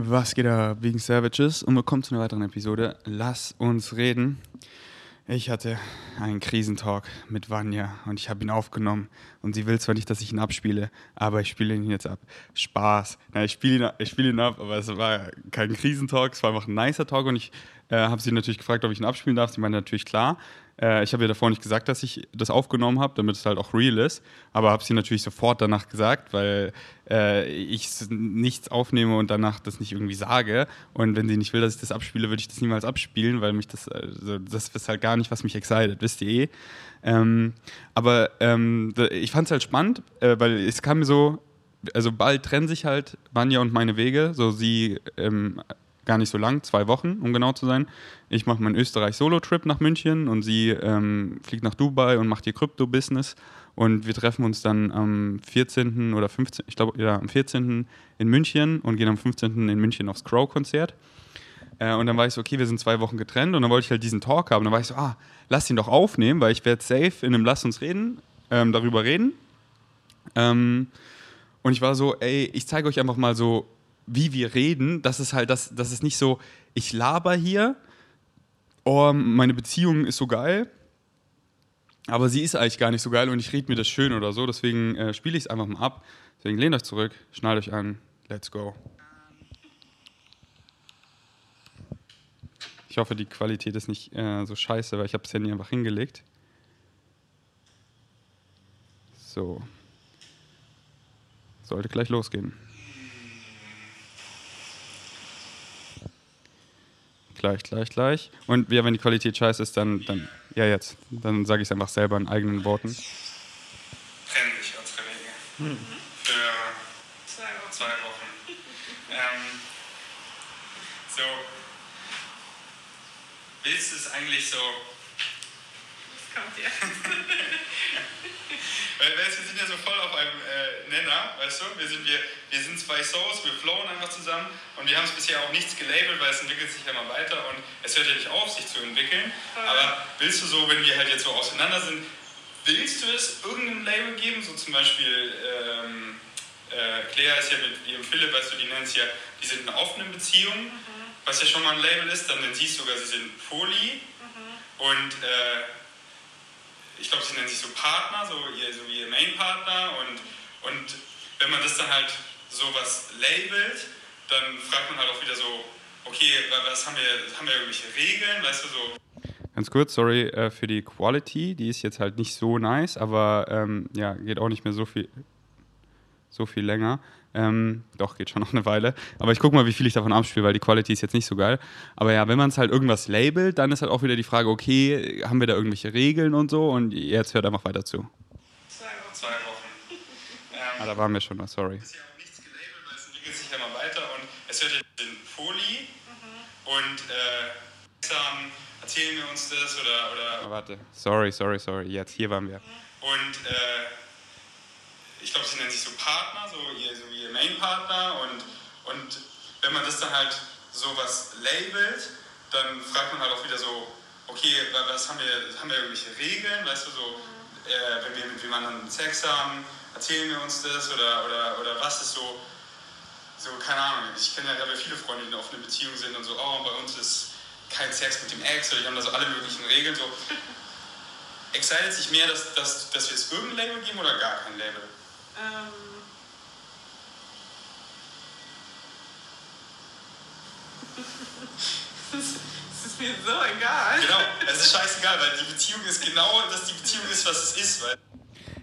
Was geht da wegen Savages? Und willkommen zu einer weiteren Episode. Lass uns reden. Ich hatte einen Krisentalk mit Vanya und ich habe ihn aufgenommen. Und sie will zwar nicht, dass ich ihn abspiele, aber ich spiele ihn jetzt ab. Spaß. Na, ich spiele ihn, ich spiele ihn ab, aber es war kein Krisentalk, es war einfach ein nicer Talk und ich äh, habe sie natürlich gefragt, ob ich ihn abspielen darf. Sie meinte natürlich klar. Äh, ich habe ihr davor nicht gesagt, dass ich das aufgenommen habe, damit es halt auch real ist. Aber habe sie natürlich sofort danach gesagt, weil äh, ich nichts aufnehme und danach das nicht irgendwie sage. Und wenn sie nicht will, dass ich das abspiele, würde ich das niemals abspielen, weil mich das, also das ist halt gar nicht, was mich excited, wisst ihr eh. Ähm, aber ähm, ich fand es halt spannend, äh, weil es kam mir so, also bald trennen sich halt Vanya und meine Wege. So sie ähm, gar nicht so lang, zwei Wochen, um genau zu sein. Ich mache meinen Österreich-Solo-Trip nach München und sie ähm, fliegt nach Dubai und macht ihr Krypto-Business. Und wir treffen uns dann am 14. oder 15. Ich glaube, ja, am 14. in München und gehen am 15. in München aufs Crow-Konzert. Äh, und dann war ich so, okay, wir sind zwei Wochen getrennt und dann wollte ich halt diesen Talk haben. Dann war ich so, ah, lass ihn doch aufnehmen, weil ich werde safe in einem Lass uns reden, ähm, darüber reden. Ähm, und ich war so, ey, ich zeige euch einfach mal so, wie wir reden, das ist halt, das, das ist nicht so, ich laber hier, oh, meine Beziehung ist so geil, aber sie ist eigentlich gar nicht so geil und ich rede mir das schön oder so, deswegen äh, spiele ich es einfach mal ab. Deswegen lehnt euch zurück, schnallt euch an, let's go. Ich hoffe, die Qualität ist nicht äh, so scheiße, weil ich habe es ja nie einfach hingelegt. So. Sollte gleich losgehen. Gleich, gleich, gleich. Und ja, wenn die Qualität scheiße ist, dann, dann ja jetzt, dann sage ich es einfach selber in eigenen Worten. Trennen sich unsere Wege. Mhm. Für zwei Wochen. Zwei Wochen. ähm, so, willst du es eigentlich so... Was kommt hier? Weil wir sind ja so voll auf einem äh, Nenner, weißt du? Wir sind, wir, wir sind zwei Souls, wir flowen einfach zusammen und wir haben es bisher auch nichts gelabelt, weil es entwickelt sich ja immer weiter und es hört ja nicht auf, sich zu entwickeln. Aber willst du so, wenn wir halt jetzt so auseinander sind, willst du es irgendeinem Label geben? So zum Beispiel, ähm, äh, Claire ist ja mit ihrem Philipp, weißt du, die nennen es ja, die sind in offenen Beziehung, mhm. was ja schon mal ein Label ist, dann siehst du sogar, sie sind Poly mhm. und äh, ich glaube, sie nennen sich so Partner, so ihr, so ihr Main-Partner und, und wenn man das dann halt sowas labelt, dann fragt man halt auch wieder so, okay, was haben wir, haben wir irgendwelche Regeln, weißt du, so. Ganz kurz, sorry äh, für die Quality, die ist jetzt halt nicht so nice, aber ähm, ja, geht auch nicht mehr so viel, so viel länger. Ähm, doch, geht schon noch eine Weile. Aber ich gucke mal, wie viel ich davon abspiele, weil die Quality ist jetzt nicht so geil. Aber ja, wenn man es halt irgendwas labelt, dann ist halt auch wieder die Frage, okay, haben wir da irgendwelche Regeln und so? Und jetzt hört einfach weiter zu. Zwei Wochen. Zwei Wochen. Ähm, ah, da waren wir schon, sorry. Es ist ja auch nichts gelabelt, weil es entwickelt sich ja mal weiter und es hört ja in Folie mhm. und äh, erzählen wir uns das oder... oder oh, warte, sorry, sorry, sorry, jetzt, hier waren wir. Und äh, ich glaube, sie nennen sich so Partner, so ihr, so ihr Main-Partner und, und wenn man das dann halt sowas labelt, dann fragt man halt auch wieder so, okay, was haben wir, haben wir irgendwelche Regeln, weißt du, so, äh, wenn wir mit wem anderen Sex haben, erzählen wir uns das oder, oder, oder was ist so, so, keine Ahnung, ich kenne ja, viele Freunde, die auf eine Beziehung sind und so, oh, bei uns ist kein Sex mit dem Ex oder die haben da so alle möglichen Regeln, so, excited sich mehr, dass, dass, dass wir es irgendein Label geben oder gar kein Label? Ähm es ist mir so egal. Genau, es ist scheißegal, weil die Beziehung ist genau, dass die Beziehung ist, was es ist. Weil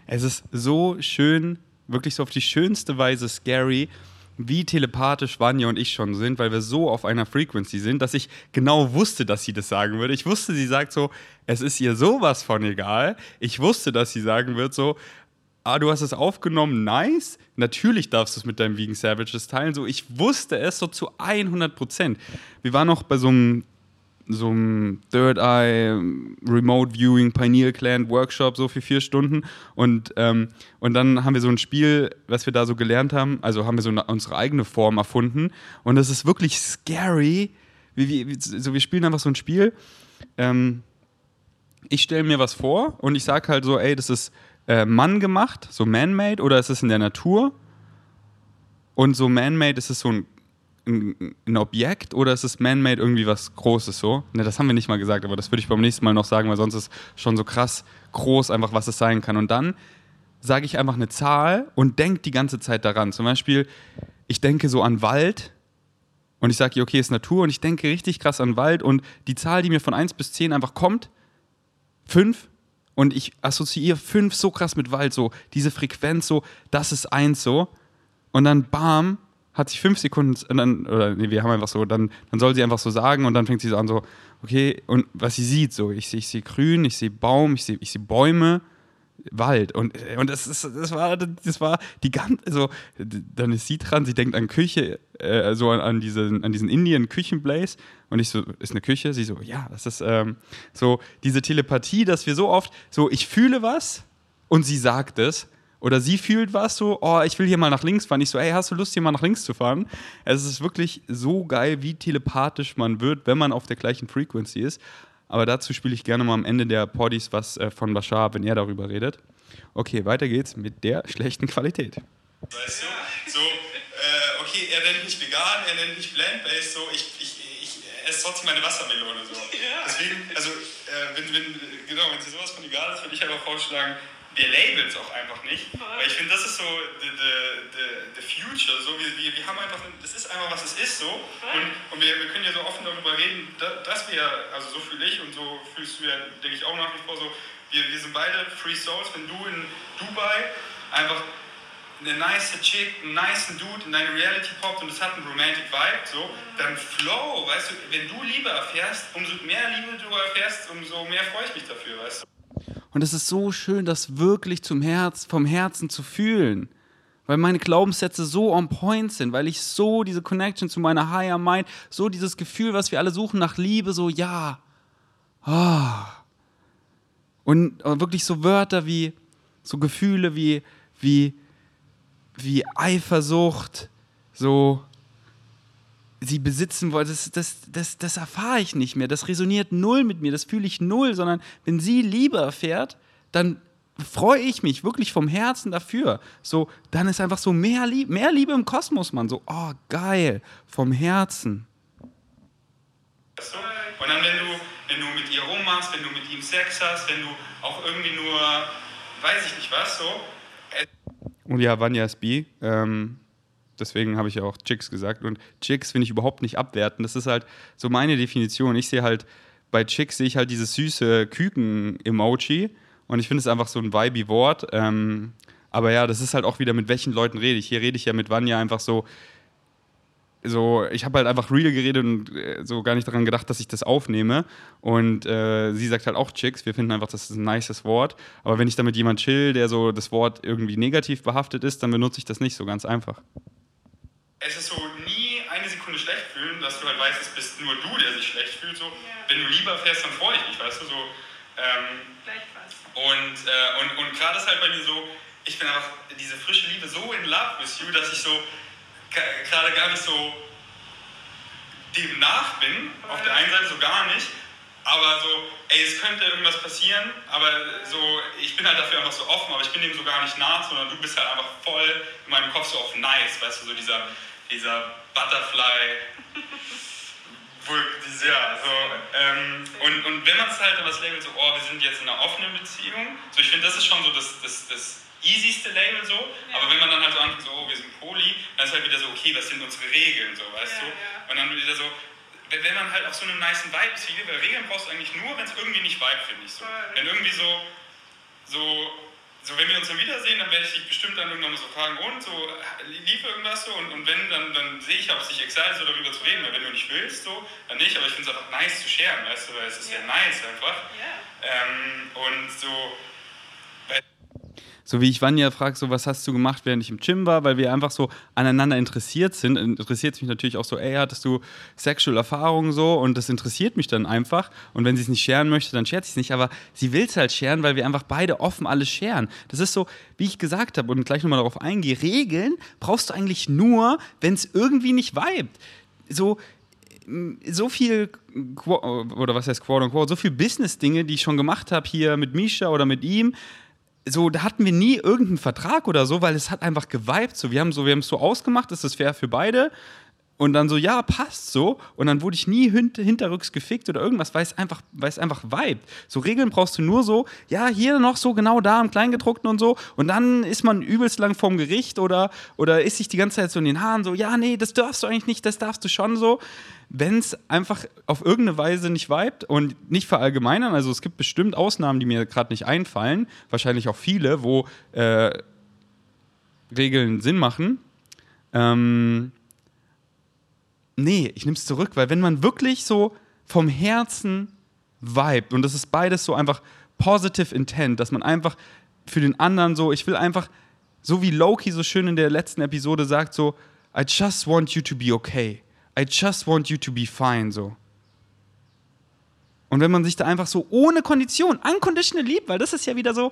es ist so schön, wirklich so auf die schönste Weise scary, wie telepathisch Vanya und ich schon sind, weil wir so auf einer Frequency sind, dass ich genau wusste, dass sie das sagen würde. Ich wusste, sie sagt so, es ist ihr sowas von egal. Ich wusste, dass sie sagen wird so, ah, du hast es aufgenommen, nice. Natürlich darfst du es mit deinem Vegan Savages teilen. So, ich wusste es so zu 100 Prozent. Wir waren noch bei so einem so einem Third Eye Remote Viewing Pineal Clan Workshop so für vier Stunden und, ähm, und dann haben wir so ein Spiel, was wir da so gelernt haben, also haben wir so eine, unsere eigene Form erfunden und das ist wirklich scary. Wie, wie, so, wir spielen einfach so ein Spiel. Ähm, ich stelle mir was vor und ich sage halt so, ey, das ist äh, Mann gemacht, so man-made, oder ist es in der Natur? Und so man-made ist es so ein ein, ein Objekt oder ist es man-made irgendwie was Großes so? Ne, das haben wir nicht mal gesagt, aber das würde ich beim nächsten Mal noch sagen, weil sonst ist schon so krass groß einfach, was es sein kann. Und dann sage ich einfach eine Zahl und denke die ganze Zeit daran. Zum Beispiel, ich denke so an Wald und ich sage, okay, ist Natur und ich denke richtig krass an Wald und die Zahl, die mir von 1 bis 10 einfach kommt, 5 und ich assoziiere 5 so krass mit Wald, so diese Frequenz, so, das ist 1 so. Und dann bam, hat sich 5 Sekunden, und dann, oder nee, wir haben einfach so, dann, dann soll sie einfach so sagen und dann fängt sie so an so, okay, und was sie sieht, so, ich sehe ich seh grün, ich sehe Baum, ich sehe ich seh Bäume, Wald. Und, und das, ist, das, war, das war die ganze, also dann ist sie dran, sie denkt an Küche, äh, so an, an, diese, an diesen Indien-Küchenblaze. Und ich so, ist eine Küche? Sie so, ja, das ist ähm, so diese Telepathie, dass wir so oft, so ich fühle was und sie sagt es. Oder sie fühlt was so, oh, ich will hier mal nach links fahren. Ich so, ey, hast du Lust, hier mal nach links zu fahren? Es ist wirklich so geil, wie telepathisch man wird, wenn man auf der gleichen Frequency ist. Aber dazu spiele ich gerne mal am Ende der Poddies was äh, von Bashar, wenn er darüber redet. Okay, weiter geht's mit der schlechten Qualität. Weißt du? So, äh, okay, er nennt mich vegan, er nennt mich plant-based, so, ich, ich, ich esse trotzdem meine Wassermelone. So. Deswegen, also, äh, wenn, wenn, genau, wenn sie sowas von egal ist, würde ich einfach vorschlagen, wir labeln es auch einfach nicht. Weil ich finde, das ist so the, the, the, the future. So, wir, wir, wir haben einfach, das ist einfach, was es ist so. Und, und wir, wir können ja so offen darüber reden, dass wir, also so fühle ich und so fühlst du ja, denke ich, auch nach wie vor so, wir, wir sind beide Free Souls. Wenn du in Dubai einfach eine nice Chick, einen nice Dude in deine Reality poppt und es hat einen romantic Vibe, so, dann flow, weißt du, wenn du Liebe erfährst, umso mehr Liebe du erfährst, umso mehr freue ich mich dafür, weißt du. Und es ist so schön, das wirklich zum Herz, vom Herzen zu fühlen. Weil meine Glaubenssätze so on point sind, weil ich so diese Connection zu meiner Higher Mind, so dieses Gefühl, was wir alle suchen nach Liebe, so ja. Ah. Und wirklich so Wörter wie, so Gefühle wie, wie, wie Eifersucht, so sie besitzen wollen, das, das, das, das erfahre ich nicht mehr. Das resoniert null mit mir, das fühle ich null, sondern wenn sie Liebe erfährt, dann freue ich mich wirklich vom Herzen dafür. So, dann ist einfach so mehr Liebe, mehr Liebe im Kosmos, Mann. So, oh, geil, vom Herzen. Und dann, wenn du, wenn du mit ihr rummachst, wenn du mit ihm Sex hast, wenn du auch irgendwie nur, weiß ich nicht was, so. Und ja, Vanya ist bi. Ähm, deswegen habe ich ja auch Chicks gesagt. Und Chicks finde ich überhaupt nicht abwerten. Das ist halt so meine Definition. Ich sehe halt, bei Chicks sehe ich halt dieses süße Küken-Emoji. Und ich finde es einfach so ein vibey Wort. Ähm, aber ja, das ist halt auch wieder, mit welchen Leuten rede ich. Hier rede ich ja mit Vanya einfach so, so, ich habe halt einfach real geredet und äh, so gar nicht daran gedacht, dass ich das aufnehme. Und äh, sie sagt halt auch Chicks. Wir finden einfach, das ist ein nices Wort. Aber wenn ich damit jemand chill, der so das Wort irgendwie negativ behaftet ist, dann benutze ich das nicht so ganz einfach es ist so nie eine Sekunde schlecht fühlen, dass du halt weißt, es bist nur du, der sich schlecht fühlt. So. Ja. Wenn du lieber fährst, dann freue ich mich, weißt du, so. Ähm, und, äh, und, und gerade ist halt bei mir so, ich bin einfach diese frische Liebe so in love with you, dass ich so gerade gar nicht so dem nach bin, auf der einen Seite so gar nicht, aber so, ey, es könnte irgendwas passieren, aber so, ich bin halt dafür einfach so offen, aber ich bin dem so gar nicht nach, sondern du bist halt einfach voll in meinem Kopf so auf nice, weißt du, so dieser, dieser Butterfly. Ja, so, ähm, und, und wenn man es halt das Label so, oh, wir sind jetzt in einer offenen Beziehung, so ich finde, das ist schon so das, das, das easyste Label so, ja. aber wenn man dann halt so anfängt, so, oh, wir sind Poli, dann ist halt wieder so, okay, was sind unsere Regeln, so, weißt ja, du? Ja. Und dann wieder so, wenn man halt auf so einem nice Vibe ist, weil Regeln brauchst du eigentlich nur, wenn es irgendwie nicht Vibe, finde ich so. Wenn irgendwie so, so, so, wenn wir uns dann wiedersehen, dann werde ich dich bestimmt dann irgendwann so fragen, und so, lief irgendwas so? Und, und wenn, dann, dann sehe ich, ob es dich excited so darüber zu reden, weil wenn du nicht willst, so, dann nicht, aber ich finde es einfach nice zu sharen, weißt du, weil es ist ja, ja nice einfach. Ja. Ähm, und so, so wie ich Vanya frage, so was hast du gemacht, während ich im Gym war, weil wir einfach so aneinander interessiert sind. Interessiert es mich natürlich auch so, ey, hattest du Sexual Erfahrungen so und das interessiert mich dann einfach. Und wenn sie es nicht scheren möchte, dann schert sie es nicht. Aber sie will es halt scheren, weil wir einfach beide offen alles scheren. Das ist so, wie ich gesagt habe und gleich nochmal darauf eingehe, Regeln brauchst du eigentlich nur, wenn es irgendwie nicht vibet. So, so viel, oder was heißt quote unquote, so viel Business-Dinge, die ich schon gemacht habe hier mit Misha oder mit ihm, so, da hatten wir nie irgendeinen Vertrag oder so, weil es hat einfach geweibt. So, wir haben so, wir haben es so ausgemacht, es ist fair für beide. Und dann so, ja, passt so. Und dann wurde ich nie hint hinterrücks gefickt oder irgendwas, weil es einfach, weil einfach vibet. So Regeln brauchst du nur so, ja, hier noch so genau da im Kleingedruckten und so. Und dann ist man übelst lang vorm Gericht oder, oder ist sich die ganze Zeit so in den Haaren so, ja, nee, das darfst du eigentlich nicht, das darfst du schon so. Wenn es einfach auf irgendeine Weise nicht vibet und nicht verallgemeinern, also es gibt bestimmt Ausnahmen, die mir gerade nicht einfallen, wahrscheinlich auch viele, wo äh, Regeln Sinn machen. Ähm, nee, ich nehme es zurück, weil wenn man wirklich so vom Herzen vibet und das ist beides so einfach positive intent, dass man einfach für den anderen so, ich will einfach, so wie Loki so schön in der letzten Episode sagt, so, I just want you to be okay. I just want you to be fine, so. Und wenn man sich da einfach so ohne Kondition, unconditional liebt, weil das ist ja wieder so,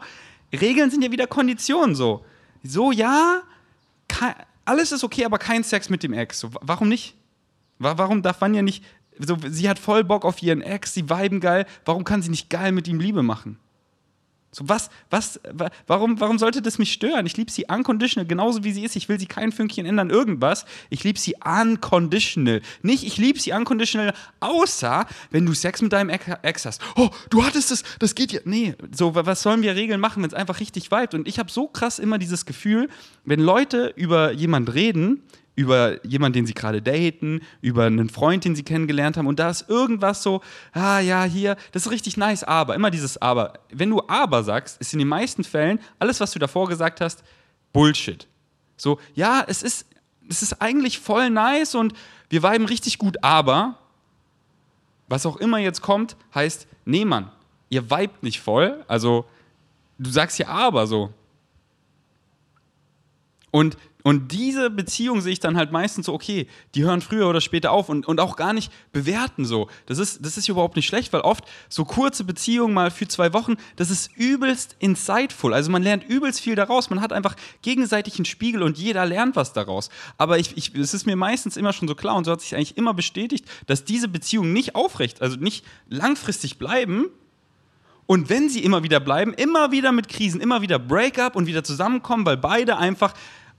Regeln sind ja wieder Konditionen, so. So, ja, alles ist okay, aber kein Sex mit dem Ex. So, warum nicht? Warum darf man ja nicht. So, sie hat voll Bock auf ihren Ex, sie viben geil. Warum kann sie nicht geil mit ihm Liebe machen? So, was, was, warum, warum sollte das mich stören? Ich liebe sie unconditional, genauso wie sie ist. Ich will sie kein Fünkchen ändern, irgendwas. Ich liebe sie unconditional. Nicht, ich liebe sie unconditional, außer wenn du Sex mit deinem Ex hast. Oh, du hattest das, das geht ja. Nee, so, was sollen wir Regeln machen, wenn es einfach richtig vibet? Und ich habe so krass immer dieses Gefühl, wenn Leute über jemand reden, über jemanden, den sie gerade daten, über einen Freund, den sie kennengelernt haben und da ist irgendwas so, ah ja, hier, das ist richtig nice, aber, immer dieses aber. Wenn du aber sagst, ist in den meisten Fällen alles, was du davor gesagt hast, Bullshit. So, ja, es ist, es ist eigentlich voll nice und wir viben richtig gut, aber was auch immer jetzt kommt, heißt, nee, Mann, ihr vibet nicht voll, also du sagst ja aber so. Und und diese Beziehung sehe ich dann halt meistens so, okay, die hören früher oder später auf und, und auch gar nicht bewerten so. Das ist, das ist überhaupt nicht schlecht, weil oft so kurze Beziehungen mal für zwei Wochen, das ist übelst insightful. Also man lernt übelst viel daraus. Man hat einfach gegenseitig einen Spiegel und jeder lernt was daraus. Aber ich, ich, es ist mir meistens immer schon so klar und so hat sich eigentlich immer bestätigt, dass diese Beziehungen nicht aufrecht, also nicht langfristig bleiben, und wenn sie immer wieder bleiben, immer wieder mit Krisen, immer wieder Breakup und wieder zusammenkommen, weil beide einfach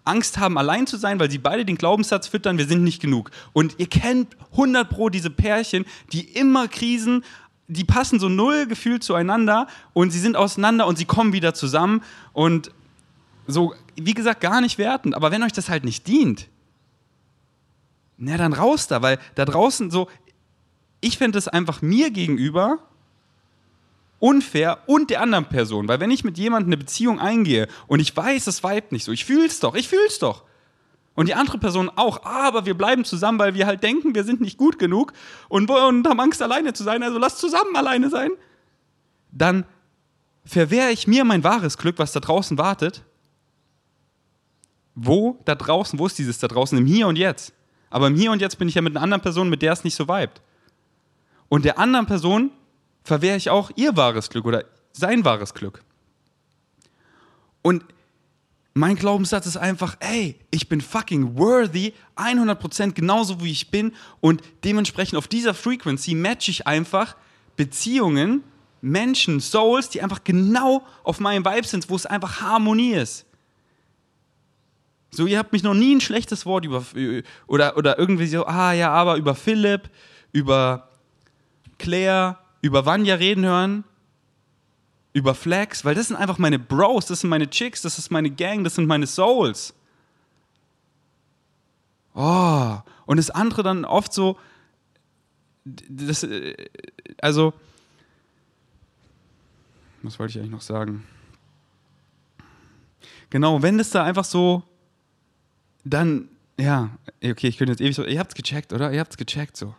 Angst haben, allein zu sein, weil sie beide den Glaubenssatz füttern, wir sind nicht genug. Und ihr kennt 100 Pro diese Pärchen, die immer Krisen, die passen so null gefühlt zueinander und sie sind auseinander und sie kommen wieder zusammen und so, wie gesagt, gar nicht wertend. Aber wenn euch das halt nicht dient, na dann raus da, weil da draußen so, ich fände es einfach mir gegenüber unfair und der anderen Person. Weil wenn ich mit jemandem eine Beziehung eingehe und ich weiß, es weibt nicht so, ich fühl's doch, ich fühl's doch. Und die andere Person auch, aber wir bleiben zusammen, weil wir halt denken, wir sind nicht gut genug und, und haben Angst, alleine zu sein, also lass zusammen alleine sein. Dann verwehre ich mir mein wahres Glück, was da draußen wartet. Wo da draußen, wo ist dieses da draußen? Im Hier und Jetzt. Aber im Hier und Jetzt bin ich ja mit einer anderen Person, mit der es nicht so vibet. Und der anderen Person verwehre ich auch ihr wahres Glück oder sein wahres Glück. Und mein Glaubenssatz ist einfach, ey, ich bin fucking worthy, 100% genauso wie ich bin und dementsprechend auf dieser Frequency match ich einfach Beziehungen, Menschen, Souls, die einfach genau auf meinem Vibe sind, wo es einfach Harmonie ist. So, ihr habt mich noch nie ein schlechtes Wort über, oder, oder irgendwie so, ah ja, aber über Philipp, über Claire, über Vanya reden hören, über Flex, weil das sind einfach meine Bros, das sind meine Chicks, das ist meine Gang, das sind meine Souls. Oh, und das andere dann oft so, das, äh, also, was wollte ich eigentlich noch sagen? Genau, wenn das da einfach so, dann, ja, okay, ich könnte jetzt ewig so, ihr habt's gecheckt, oder? Ihr habt's gecheckt, so.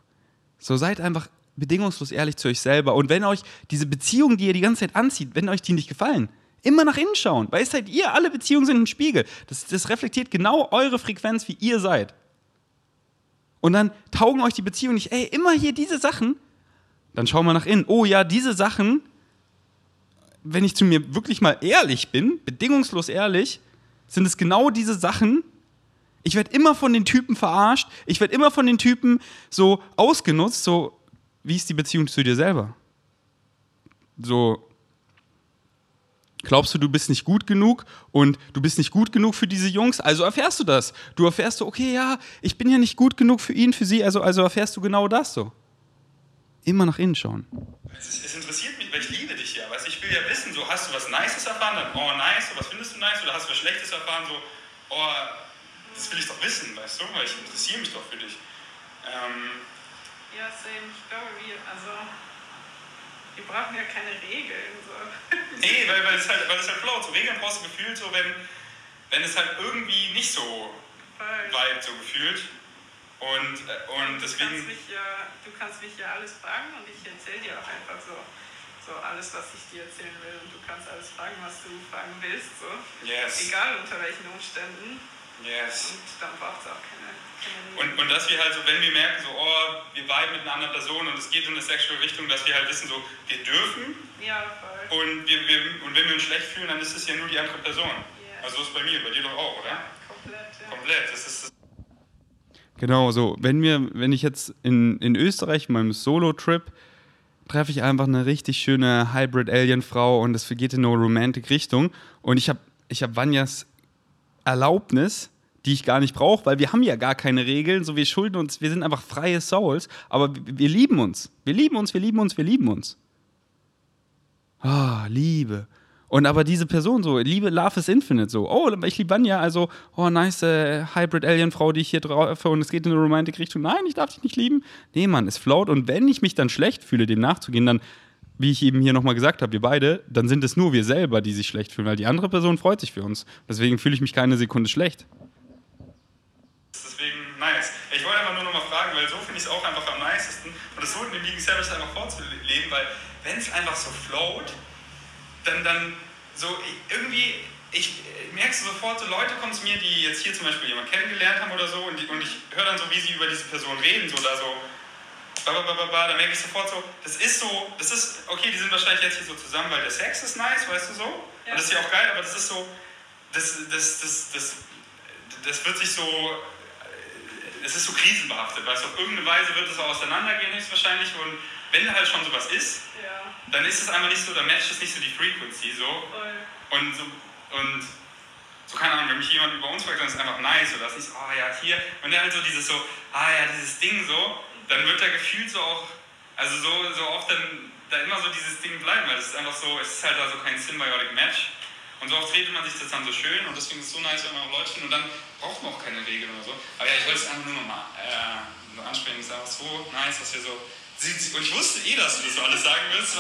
So, seid einfach bedingungslos ehrlich zu euch selber. Und wenn euch diese Beziehungen, die ihr die ganze Zeit anzieht, wenn euch die nicht gefallen, immer nach innen schauen. Weil es seid ihr, alle Beziehungen sind ein Spiegel. Das, das reflektiert genau eure Frequenz, wie ihr seid. Und dann taugen euch die Beziehungen nicht, ey, immer hier diese Sachen. Dann schauen wir nach innen. Oh ja, diese Sachen, wenn ich zu mir wirklich mal ehrlich bin, bedingungslos ehrlich, sind es genau diese Sachen, ich werde immer von den Typen verarscht, ich werde immer von den Typen so ausgenutzt, so wie ist die Beziehung zu dir selber? So, Glaubst du, du bist nicht gut genug und du bist nicht gut genug für diese Jungs? Also erfährst du das. Du erfährst so, okay, ja, ich bin ja nicht gut genug für ihn, für sie, also, also erfährst du genau das so. Immer nach innen schauen. Es, es interessiert mich, weil ich liebe dich ja. Weißt, ich will ja wissen, so hast du was Nices erfahren, dann oh nice, was findest du nice, oder hast du was Schlechtes erfahren, so oh, das will ich doch wissen, weißt du, weil ich interessiere mich doch für dich. Ähm, Ja, same. Ich glaube, wir, also, wir brauchen ja keine Regeln. So. nee, weil, weil es halt, weil es halt float. So Regeln brauchst du gefühlt so, wenn, wenn es halt irgendwie nicht so vibe, so gefühlt. Und, äh, und Du kannst, deswegen, mich ja, du kannst mich ja alles fragen und ich erzähle dir auch einfach so, so alles, was ich dir erzählen will. Und du kannst alles fragen, was du fragen willst. So. yes, Egal unter welchen Umständen. yes. Und dann braucht es auch keine Und, und dass wir halt so, wenn wir merken, so, oh, wir viben mit einer anderen Person und es geht in eine sexuelle Richtung, dass wir halt wissen, so, wir dürfen Ja, voll. und, wir, wir, und wenn wir uns schlecht fühlen, dann ist es ja nur die andere Person. Yes. Also ist bei mir, bei dir doch auch, oder? ja, komplett. Ja. Komplett. Das ist das Genau, so, wenn wir, wenn ich jetzt in, in Österreich, meinem Solo-Trip, treffe ich einfach eine richtig schöne Hybrid-Alien-Frau und es geht in eine Romantic-Richtung. Und ich habe ich hab Vanjas Erlaubnis, die ich gar nicht brauche, weil wir haben ja gar keine Regeln, so wir schulden uns, wir sind einfach freie Souls, aber wir, lieben uns. Wir lieben uns, wir lieben uns, wir lieben uns. Ah, Liebe. Und aber diese Person so, Liebe, Love is Infinite, so, oh, ich liebe Vanya, also, oh, nice äh, Hybrid-Alien-Frau, die ich hier treffe und es geht in eine Romantic-Richtung. Nein, ich darf dich nicht lieben. Nee, Mann, es float. Und wenn ich mich dann schlecht fühle, dem nachzugehen, dann, wie ich eben hier nochmal gesagt habe, wir beide, dann sind es nur wir selber, die sich schlecht fühlen, weil die andere Person freut sich für uns. Deswegen fühle ich mich keine Sekunde schlecht. Deswegen nice. Ich wollte einfach nur noch mal fragen, weil so finde ich es auch einfach am in dem Vegan Service einfach vorzuleben, weil wenn es einfach so float, dann, dann so irgendwie, ich merkst du sofort, so Leute kommen zu mir, die jetzt hier zum Beispiel jemanden kennengelernt haben oder so, und, die, und ich höre dann so, wie sie über diese Person reden, so da so, ba, da merke ich sofort so, das ist so, das ist, okay, die sind wahrscheinlich jetzt hier so zusammen, weil der Sex ist nice, weißt du so? Und das ist ja auch geil, aber das ist so, das, das, das, das, das wird sich so, es ist so krisenbehaftet, weißt du, auf irgendeine Weise wird es auch auseinandergehen höchstwahrscheinlich und wenn halt schon sowas ist, Ja, dann ist es einfach nicht so, dann matcht es nicht so die Frequency so voll. und so, und so, keine Ahnung, wenn mich jemand über uns fragt, dann ist es einfach nice oder das ist, oh ja, hier, und dann halt so dieses so, ah ja, dieses Ding so, dann wird da gefühlt so auch, also so, so oft dann da immer so dieses Ding bleiben, weil es ist einfach so, es ist halt also kein Symbiotic Match. Und so oft redet man sich das dann so schön und deswegen ist es so nice, wenn man auch Leute findet und dann braucht man auch keine Regeln oder so. Aber ja, ich wollte es einfach nur nochmal äh, ansprechen, es ist einfach so nice, dass wir so. Und ich wusste eh, dass du das so alles sagen willst,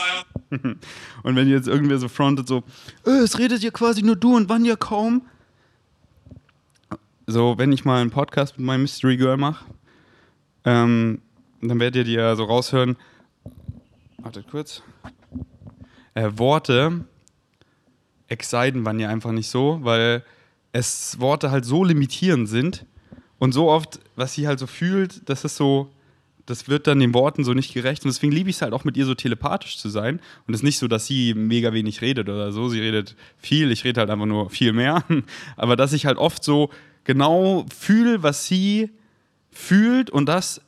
Und wenn jetzt irgendwer so frontet, so, äh, es redet ja quasi nur du und Vanya kaum. So, wenn ich mal einen Podcast mit meinem Mystery Girl mache, ähm, dann werdet ihr ja so raushören, wartet kurz, äh, Worte exciten Vanya einfach nicht so, weil es Worte halt so limitierend sind und so oft, was sie halt so fühlt, das ist so, das wird dann den Worten so nicht gerecht. Und deswegen liebe ich es halt auch mit ihr so telepathisch zu sein. Und es ist nicht so, dass sie mega wenig redet oder so. Sie redet viel, ich rede halt einfach nur viel mehr. Aber dass ich halt oft so genau fühle, was sie fühlt und das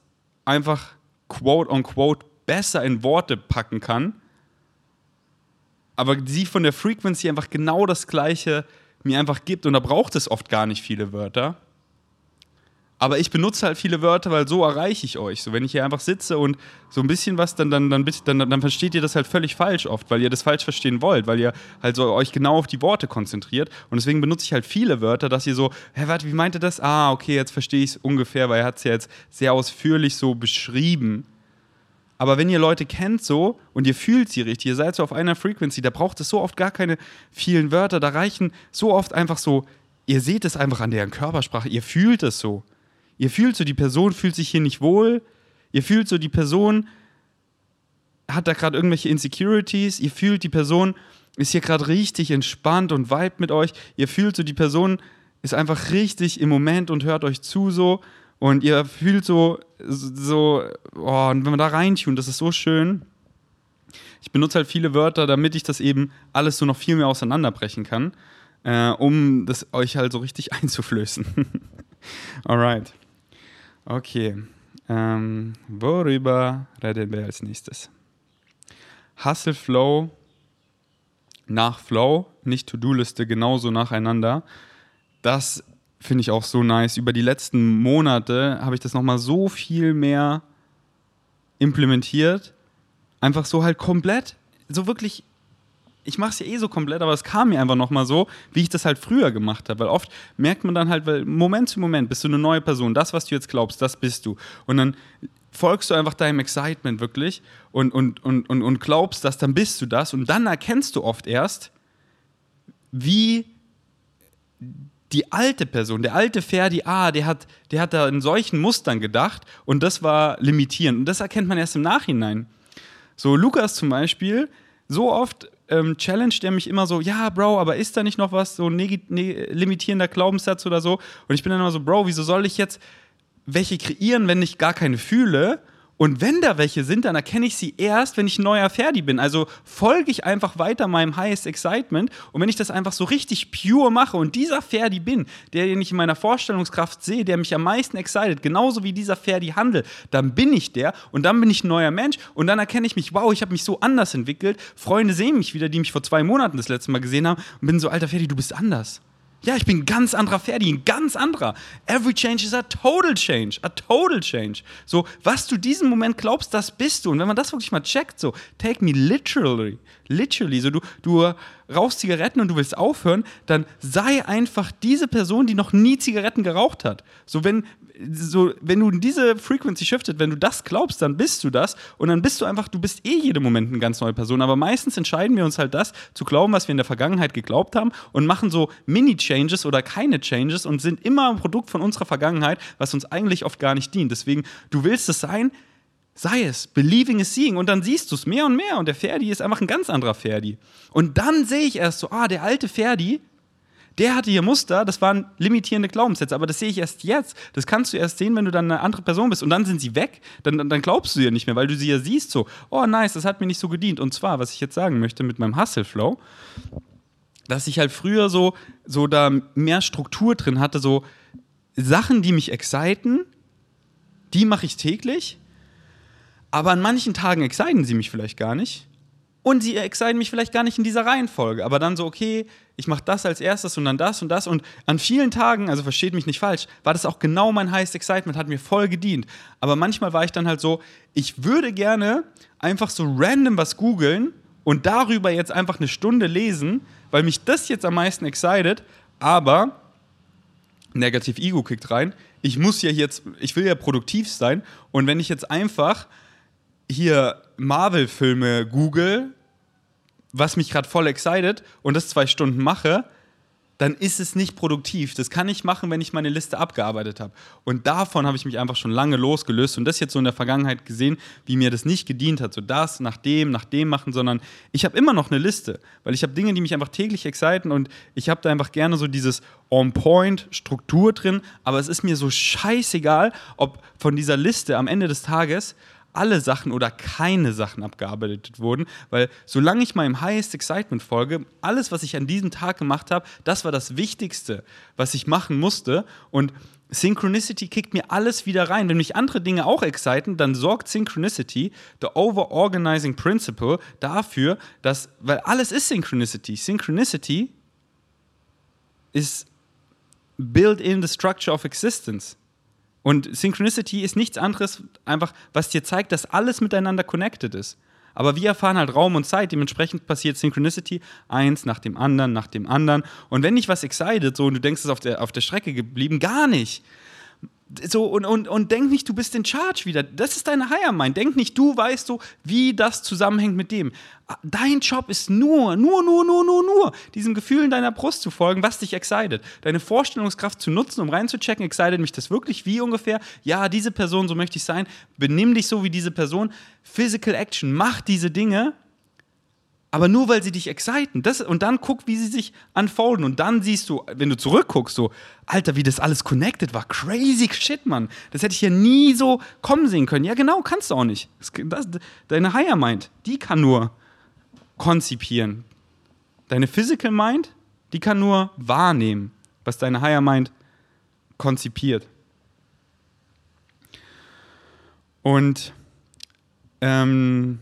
einfach quote on quote besser in Worte packen kann. Aber sie von der Frequency einfach genau das Gleiche mir einfach gibt. Und da braucht es oft gar nicht viele Wörter. Aber ich benutze halt viele Wörter, weil so erreiche ich euch. So, wenn ich hier einfach sitze und so ein bisschen was, dann, dann, dann, dann, dann versteht ihr das halt völlig falsch oft, weil ihr das falsch verstehen wollt, weil ihr halt so euch genau auf die Worte konzentriert. Und deswegen benutze ich halt viele Wörter, dass ihr so, hä, warte, wie meint ihr das? Ah, okay, jetzt verstehe ich es ungefähr, weil er hat es ja jetzt sehr ausführlich so beschrieben. Aber wenn ihr Leute kennt so und ihr fühlt sie richtig, ihr seid so auf einer Frequency, da braucht es so oft gar keine vielen Wörter, da reichen so oft einfach so, ihr seht es einfach an deren Körpersprache, ihr fühlt es so. Ihr fühlt so, die Person fühlt sich hier nicht wohl, ihr fühlt so, die Person hat da gerade irgendwelche Insecurities, ihr fühlt, die Person ist hier gerade richtig entspannt und vibet mit euch, ihr fühlt so, die Person ist einfach richtig im Moment und hört euch zu so und ihr fühlt so, so, oh, und wenn man da reintut, das ist so schön. Ich benutze halt viele Wörter, damit ich das eben alles so noch viel mehr auseinanderbrechen kann, äh, um das euch halt so richtig einzuflößen. Alright. Okay. Ähm, worüber reden wir als nächstes? Hustle Flow nach Flow, nicht To-Do-Liste, genauso nacheinander. Das finde ich auch so nice. Über die letzten Monate habe ich das nochmal so viel mehr implementiert. Einfach so halt komplett, so wirklich ich mache es ja eh so komplett, aber es kam mir einfach nochmal so, wie ich das halt früher gemacht habe. Weil oft merkt man dann halt, weil Moment zu Moment bist du eine neue Person. Das, was du jetzt glaubst, das bist du. Und dann folgst du einfach deinem Excitement wirklich und, und, und, und, und glaubst das, dann bist du das. Und dann erkennst du oft erst, wie die alte Person, der alte Ferdi, ah, der hat, der hat da in solchen Mustern gedacht und das war limitierend. Und das erkennt man erst im Nachhinein. So, Lukas zum Beispiel, so oft ähm, challenge der mich immer so, ja, Bro, aber ist da nicht noch was, so ein ne limitierender Glaubenssatz oder so? Und ich bin dann immer so, Bro, wieso soll ich jetzt welche kreieren, wenn ich gar keine fühle? Und wenn da welche sind, dann erkenne ich sie erst, wenn ich neuer Ferdi bin. Also folge ich einfach weiter meinem Highest Excitement. Und wenn ich das einfach so richtig pure mache und dieser Ferdi bin, der den ich in meiner Vorstellungskraft sehe, der mich am meisten excited, genauso wie dieser Ferdi handelt, dann bin ich der und dann bin ich ein neuer Mensch und dann erkenne ich mich, wow, ich habe mich so anders entwickelt. Freunde sehen mich wieder, die mich vor zwei Monaten das letzte Mal gesehen haben und bin so, alter Ferdi, du bist anders. Ja, ich bin ein ganz anderer Ferdi, ein ganz anderer. Every change is a total change, a total change. So, was du diesen Moment glaubst, das bist du. Und wenn man das wirklich mal checkt, so, take me literally, literally, so, du, du rauchst Zigaretten und du willst aufhören, dann sei einfach diese Person, die noch nie Zigaretten geraucht hat. So, wenn, so, wenn du diese Frequency shiftet, wenn du das glaubst, dann bist du das und dann bist du einfach, du bist eh jeden Moment eine ganz neue Person. Aber meistens entscheiden wir uns halt das, zu glauben, was wir in der Vergangenheit geglaubt haben und machen so Mini-Changes oder keine Changes und sind immer ein Produkt von unserer Vergangenheit, was uns eigentlich oft gar nicht dient. Deswegen, du willst es sein, sei es. Believing is seeing. Und dann siehst du es mehr und mehr. Und der Ferdi ist einfach ein ganz anderer Ferdi. Und dann sehe ich erst so, ah, der alte Ferdi, der hatte hier Muster, das waren limitierende Glaubenssätze, aber das sehe ich erst jetzt. Das kannst du erst sehen, wenn du dann eine andere Person bist und dann sind sie weg. Dann, dann glaubst du ja nicht mehr, weil du sie ja siehst so, oh nice, das hat mir nicht so gedient. Und zwar, was ich jetzt sagen möchte mit meinem Hustle Flow, dass ich halt früher so, so da mehr Struktur drin hatte, so Sachen, die mich exciten, die mache ich täglich, aber an manchen Tagen exciten sie mich vielleicht gar nicht. Und sie exciten mich vielleicht gar nicht in dieser Reihenfolge, aber dann so, okay, ich mache das als erstes und dann das und das. Und an vielen Tagen, also versteht mich nicht falsch, war das auch genau mein Highest Excitement, hat mir voll gedient. Aber manchmal war ich dann halt so, ich würde gerne einfach so random was googeln und darüber jetzt einfach eine Stunde lesen, weil mich das jetzt am meisten excited, aber Negativ Ego kickt rein. Ich muss ja jetzt, ich will ja produktiv sein. Und wenn ich jetzt einfach hier Marvel-Filme google was mich gerade voll excited und das zwei Stunden mache, dann ist es nicht produktiv. Das kann ich machen, wenn ich meine Liste abgearbeitet habe. Und davon habe ich mich einfach schon lange losgelöst und das jetzt so in der Vergangenheit gesehen, wie mir das nicht gedient hat. So das, nach dem, nach dem machen, sondern ich habe immer noch eine Liste, weil ich habe Dinge, die mich einfach täglich exciten und ich habe da einfach gerne so dieses On-Point-Struktur drin, aber es ist mir so scheißegal, ob von dieser Liste am Ende des Tages alle Sachen oder keine Sachen abgearbeitet wurden, weil solange ich meinem Highest Excitement folge, alles, was ich an diesem Tag gemacht habe, das war das Wichtigste, was ich machen musste und Synchronicity kickt mir alles wieder rein. Wenn mich andere Dinge auch exciten, dann sorgt Synchronicity, the overorganizing principle, dafür, dass, weil alles ist Synchronicity. Synchronicity ist built in the structure of existence. Und Synchronicity ist nichts anderes, einfach, was dir zeigt, dass alles miteinander connected ist. Aber wir erfahren halt Raum und Zeit, dementsprechend passiert Synchronicity eins nach dem anderen, nach dem anderen. Und wenn dich was excited, so und du denkst, es ist auf der, auf der Strecke geblieben, gar nicht so und, und, und denk nicht, du bist in Charge wieder. Das ist deine Higher Mind. Denk nicht, du weißt so, wie das zusammenhängt mit dem. Dein Job ist nur, nur, nur, nur, nur, nur, diesem Gefühl in deiner Brust zu folgen, was dich excited. Deine Vorstellungskraft zu nutzen, um reinzuchecken, excited mich das wirklich? Wie ungefähr? Ja, diese Person, so möchte ich sein. Benimm dich so wie diese Person. Physical Action, mach diese Dinge aber nur weil sie dich exciten. Das, und dann guck, wie sie sich unfolden. Und dann siehst du, wenn du zurückguckst, so, Alter, wie das alles connected war. Crazy shit, Mann. Das hätte ich ja nie so kommen sehen können. Ja, genau, kannst du auch nicht. Das, deine Higher Mind, die kann nur konzipieren. Deine Physical Mind, die kann nur wahrnehmen, was deine Higher Mind konzipiert. Und ähm,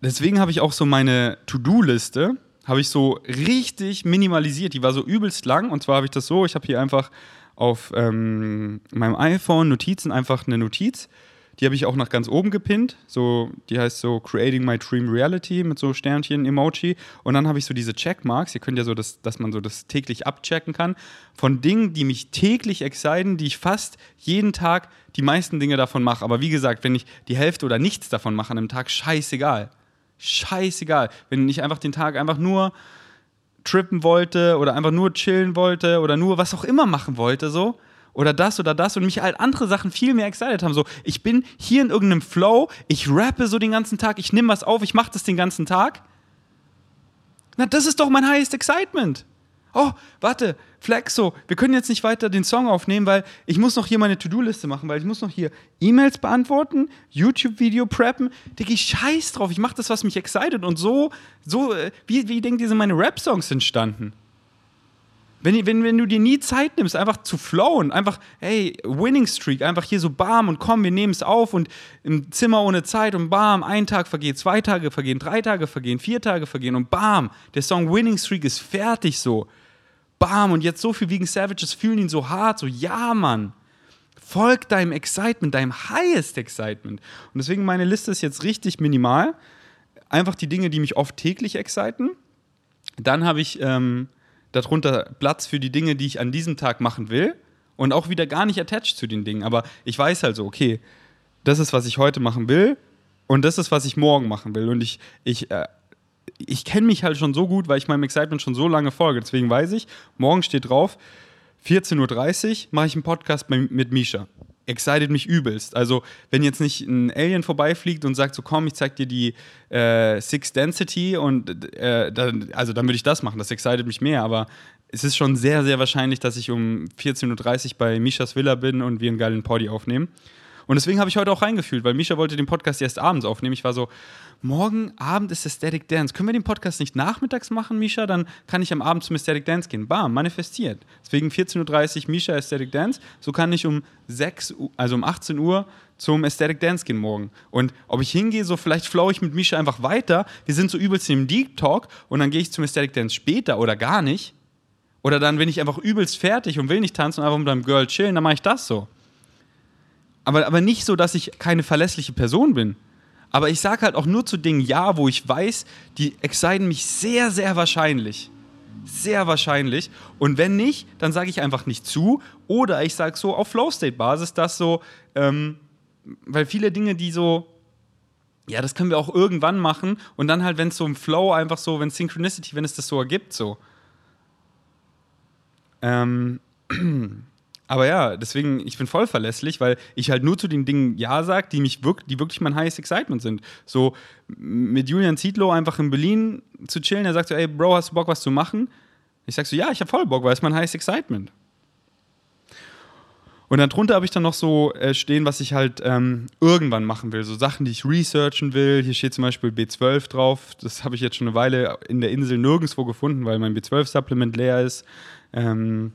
deswegen habe ich auch so meine To-Do-Liste, habe ich so richtig minimalisiert. Die war so übelst lang. Und zwar habe ich das so, ich habe hier einfach auf ähm, meinem iPhone Notizen einfach eine Notiz. Die habe ich auch nach ganz oben gepinnt. So, die heißt so Creating My Dream Reality mit so Sternchen-Emoji. Und dann habe ich so diese Checkmarks. Ihr könnt ja so, das, dass man so das täglich abchecken kann. Von Dingen, die mich täglich exciten, die ich fast jeden Tag die meisten Dinge davon mache. Aber wie gesagt, wenn ich die Hälfte oder nichts davon mache an einem Tag, scheißegal. Scheißegal. Wenn ich einfach den Tag einfach nur trippen wollte oder einfach nur chillen wollte oder nur was auch immer machen wollte, so. Oder das oder das und mich halt andere Sachen viel mehr excited haben. So, ich bin hier in irgendeinem Flow, ich rappe so den ganzen Tag, ich nehme was auf, ich mache das den ganzen Tag. Na, das ist doch mein highest excitement oh, warte, Flexo, wir können jetzt nicht weiter den Song aufnehmen, weil ich muss noch hier meine To-Do-Liste machen, weil ich muss noch hier E-Mails beantworten, YouTube-Video preppen. Digga, ich scheiß drauf, ich mach das, was mich excited. Und so, so, äh, wie, wie denkt ihr, sind meine Rap-Songs entstanden? Wenn, wenn, wenn du dir nie Zeit nimmst, einfach zu flowen, einfach, hey, Winning Streak, einfach hier so bam und komm, wir nehmen es auf und im Zimmer ohne Zeit und bam, ein Tag vergeht, zwei Tage vergehen, drei Tage vergehen, vier Tage vergehen und bam, der Song Winning Streak ist fertig so bam, und jetzt so viel wegen Savages fühlen ihn so hart, so, ja, Mann. Folg deinem Excitement, deinem highest Excitement. Und deswegen meine Liste ist jetzt richtig minimal. Einfach die Dinge, die mich oft täglich exciten. Dann habe ich ähm, darunter Platz für die Dinge, die ich an diesem Tag machen will. Und auch wieder gar nicht attached zu den Dingen. Aber ich weiß halt so, okay, das ist, was ich heute machen will. Und das ist, was ich morgen machen will. Und ich, ich äh, ich kenne mich halt schon so gut, weil ich meinem Excitement schon so lange folge. Deswegen weiß ich, morgen steht drauf, 14.30 Uhr mache ich einen Podcast mit Misha. Excited mich übelst. Also, wenn jetzt nicht ein Alien vorbeifliegt und sagt so, komm, ich zeig dir die äh, Six Density und äh, dann, also dann würde ich das machen. Das excited mich mehr, aber es ist schon sehr, sehr wahrscheinlich, dass ich um 14.30 Uhr bei Mishas Villa bin und wir einen geilen Poddy aufnehmen. Und deswegen habe ich heute auch reingefühlt, weil Misha wollte den Podcast erst abends aufnehmen. Ich war so, morgen Abend ist Static Dance. Können wir den Podcast nicht nachmittags machen, Misha? Dann kann ich am Abend zum Static Dance gehen. Bam, manifestiert. Deswegen 14.30 Uhr Misha Aesthetic Dance. So kann ich um 6 Uhr, also um 18 Uhr zum Aesthetic Dance gehen morgen. Und ob ich hingehe, so vielleicht flow ich mit Misha einfach weiter. Wir sind so übelst im Deep Talk und dann gehe ich zum Aesthetic Dance später oder gar nicht. Oder dann bin ich einfach übelst fertig und will nicht tanzen und einfach mit einem Girl chillen, dann mache ich das so. Aber, aber nicht so, dass ich keine verlässliche Person bin. Aber ich sage halt auch nur zu Dingen Ja, wo ich weiß, die exciten mich sehr, sehr wahrscheinlich. Sehr wahrscheinlich. Und wenn nicht, dann sage ich einfach nicht zu. Oder ich sage so auf Flow-State-Basis, dass so, ähm, weil viele Dinge, die so, ja, das können wir auch irgendwann machen. Und dann halt, wenn es so im Flow einfach so, wenn Synchronicity, wenn es das so ergibt, so. Ähm. Aber ja, deswegen, ich bin voll verlässlich, weil ich halt nur zu den Dingen Ja sage, die mich wirklich, die wirklich mein highest excitement sind. So mit Julian Zietlow einfach in Berlin zu chillen, er sagt so, ey Bro, hast du Bock, was zu machen? Ich sag so, ja, ich habe voll Bock, weil es mein highest excitement. Und dann drunter habe ich dann noch so äh, stehen, was ich halt ähm, irgendwann machen will. So Sachen, die ich researchen will. Hier steht zum Beispiel B12 drauf. Das habe ich jetzt schon eine Weile in der Insel nirgendwo gefunden, weil mein B12-Supplement leer ist. Ähm,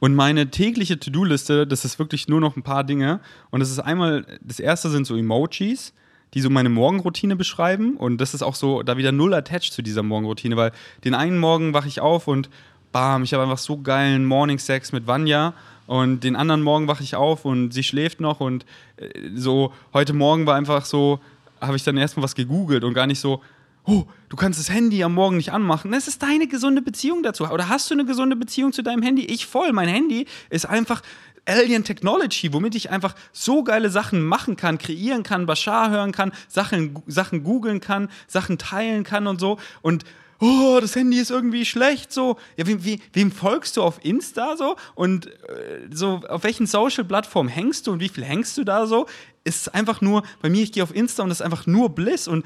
und meine tägliche To-Do-Liste, das ist wirklich nur noch ein paar Dinge. Und das ist einmal, das erste sind so Emojis, die so meine Morgenroutine beschreiben. Und das ist auch so, da wieder null attached zu dieser Morgenroutine, weil den einen Morgen wache ich auf und bam, ich habe einfach so geilen Morning Sex mit Vanya. Und den anderen Morgen wache ich auf und sie schläft noch. Und äh, so, heute Morgen war einfach so, habe ich dann erstmal was gegoogelt und gar nicht so, oh, du kannst das Handy am Morgen nicht anmachen. Das ist deine gesunde Beziehung dazu. Oder hast du eine gesunde Beziehung zu deinem Handy? Ich voll. Mein Handy ist einfach Alien Technology, womit ich einfach so geile Sachen machen kann, kreieren kann, Bashar hören kann, Sachen, Sachen googeln kann, Sachen teilen kann und so. Und oh, das Handy ist irgendwie schlecht, so. Ja, wie, wie, wem folgst du auf Insta so? Und äh, so, auf welchen Social-Plattformen hängst du und wie viel hängst du da so? Ist einfach nur, bei mir, ich gehe auf Insta und das ist einfach nur Bliss und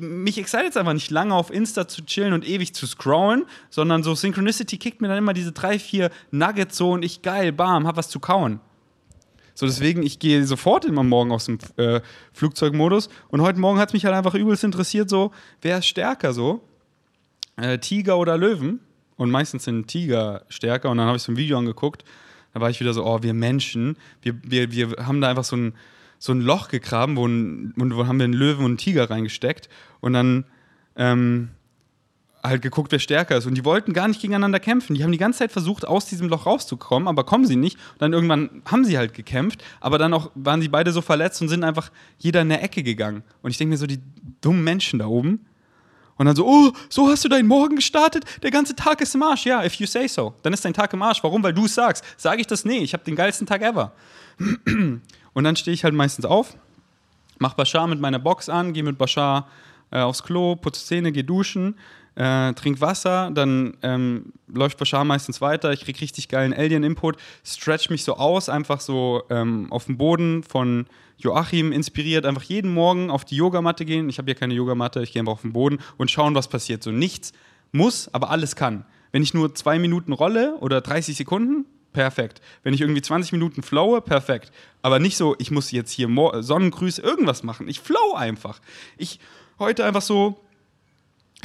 mich excited es einfach nicht lange auf Insta zu chillen und ewig zu scrollen, sondern so Synchronicity kickt mir dann immer diese drei, vier Nuggets so und ich geil, bam, hab was zu kauen. So, deswegen, ich gehe sofort immer morgen aus dem äh, Flugzeugmodus und heute Morgen hat es mich halt einfach übelst interessiert, so, wer ist stärker so? Äh, Tiger oder Löwen? Und meistens sind Tiger stärker und dann habe ich so ein Video angeguckt, da war ich wieder so, oh, wir Menschen, wir, wir, wir haben da einfach so ein so ein Loch gegraben, wo, ein, wo haben wir einen Löwen und einen Tiger reingesteckt. Und dann ähm, halt geguckt, wer stärker ist. Und die wollten gar nicht gegeneinander kämpfen. Die haben die ganze Zeit versucht, aus diesem Loch rauszukommen, aber kommen sie nicht. Und dann irgendwann haben sie halt gekämpft, aber dann auch waren sie beide so verletzt und sind einfach jeder in eine Ecke gegangen. Und ich denke mir so, die dummen Menschen da oben. Und dann so, oh, so hast du deinen Morgen gestartet? Der ganze Tag ist im Arsch. Ja, if you say so. Dann ist dein Tag im Arsch. Warum? Weil du es sagst. Sage ich das? Nee, ich habe den geilsten Tag ever. Und dann stehe ich halt meistens auf, mach Bashar mit meiner Box an, gehe mit Bashar äh, aufs Klo, putze Zähne, gehe duschen, äh, trink Wasser, dann ähm, läuft Bashar meistens weiter, ich krieg richtig geilen Alien-Input, stretch mich so aus, einfach so ähm, auf dem Boden von Joachim inspiriert, einfach jeden Morgen auf die Yogamatte gehen. Ich habe hier keine Yogamatte, ich gehe einfach auf den Boden und schauen, was passiert. So nichts muss, aber alles kann. Wenn ich nur zwei Minuten rolle oder 30 Sekunden, perfekt. Wenn ich irgendwie 20 Minuten flowe, perfekt. Aber nicht so, ich muss jetzt hier Sonnengrüße, irgendwas machen. Ich flow einfach. Ich heute einfach so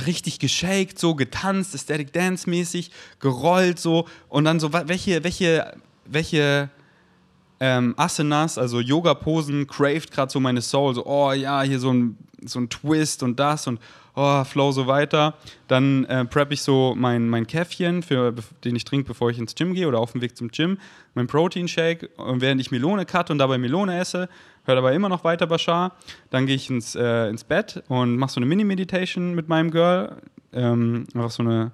richtig geshaked, so getanzt, Aesthetic Dance mäßig, gerollt so und dann so, welche, welche, welche ähm, Asanas, also Yoga-Posen, craved gerade so meine Soul, so, oh ja, hier so ein, so ein Twist und das und oh, Flow so weiter. Dann äh, prep ich so mein, mein Käffchen, für, den ich trinke, bevor ich ins Gym gehe oder auf dem Weg zum Gym, mein Protein-Shake, und während ich Melone cutte und dabei Melone esse, höre dabei immer noch weiter Bashar. Dann gehe ich ins, äh, ins Bett und mache so eine Mini-Meditation mit meinem Girl. Ähm, einfach so eine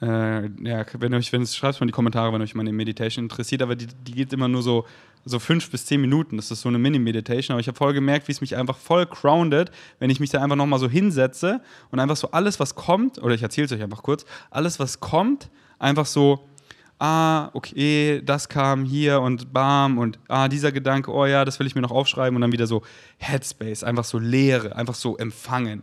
äh, ja, wenn euch, wenn es schreibt mal in die Kommentare, wenn euch meine Meditation interessiert, aber die, die geht immer nur so, so fünf bis zehn Minuten. Das ist so eine Mini-Meditation. Aber ich habe voll gemerkt, wie es mich einfach voll grounded, wenn ich mich da einfach nochmal so hinsetze und einfach so alles, was kommt, oder ich erzähle es euch einfach kurz, alles, was kommt, einfach so, ah, okay, das kam hier und bam und ah, dieser Gedanke, oh ja, das will ich mir noch aufschreiben und dann wieder so Headspace, einfach so Leere, einfach so empfangen.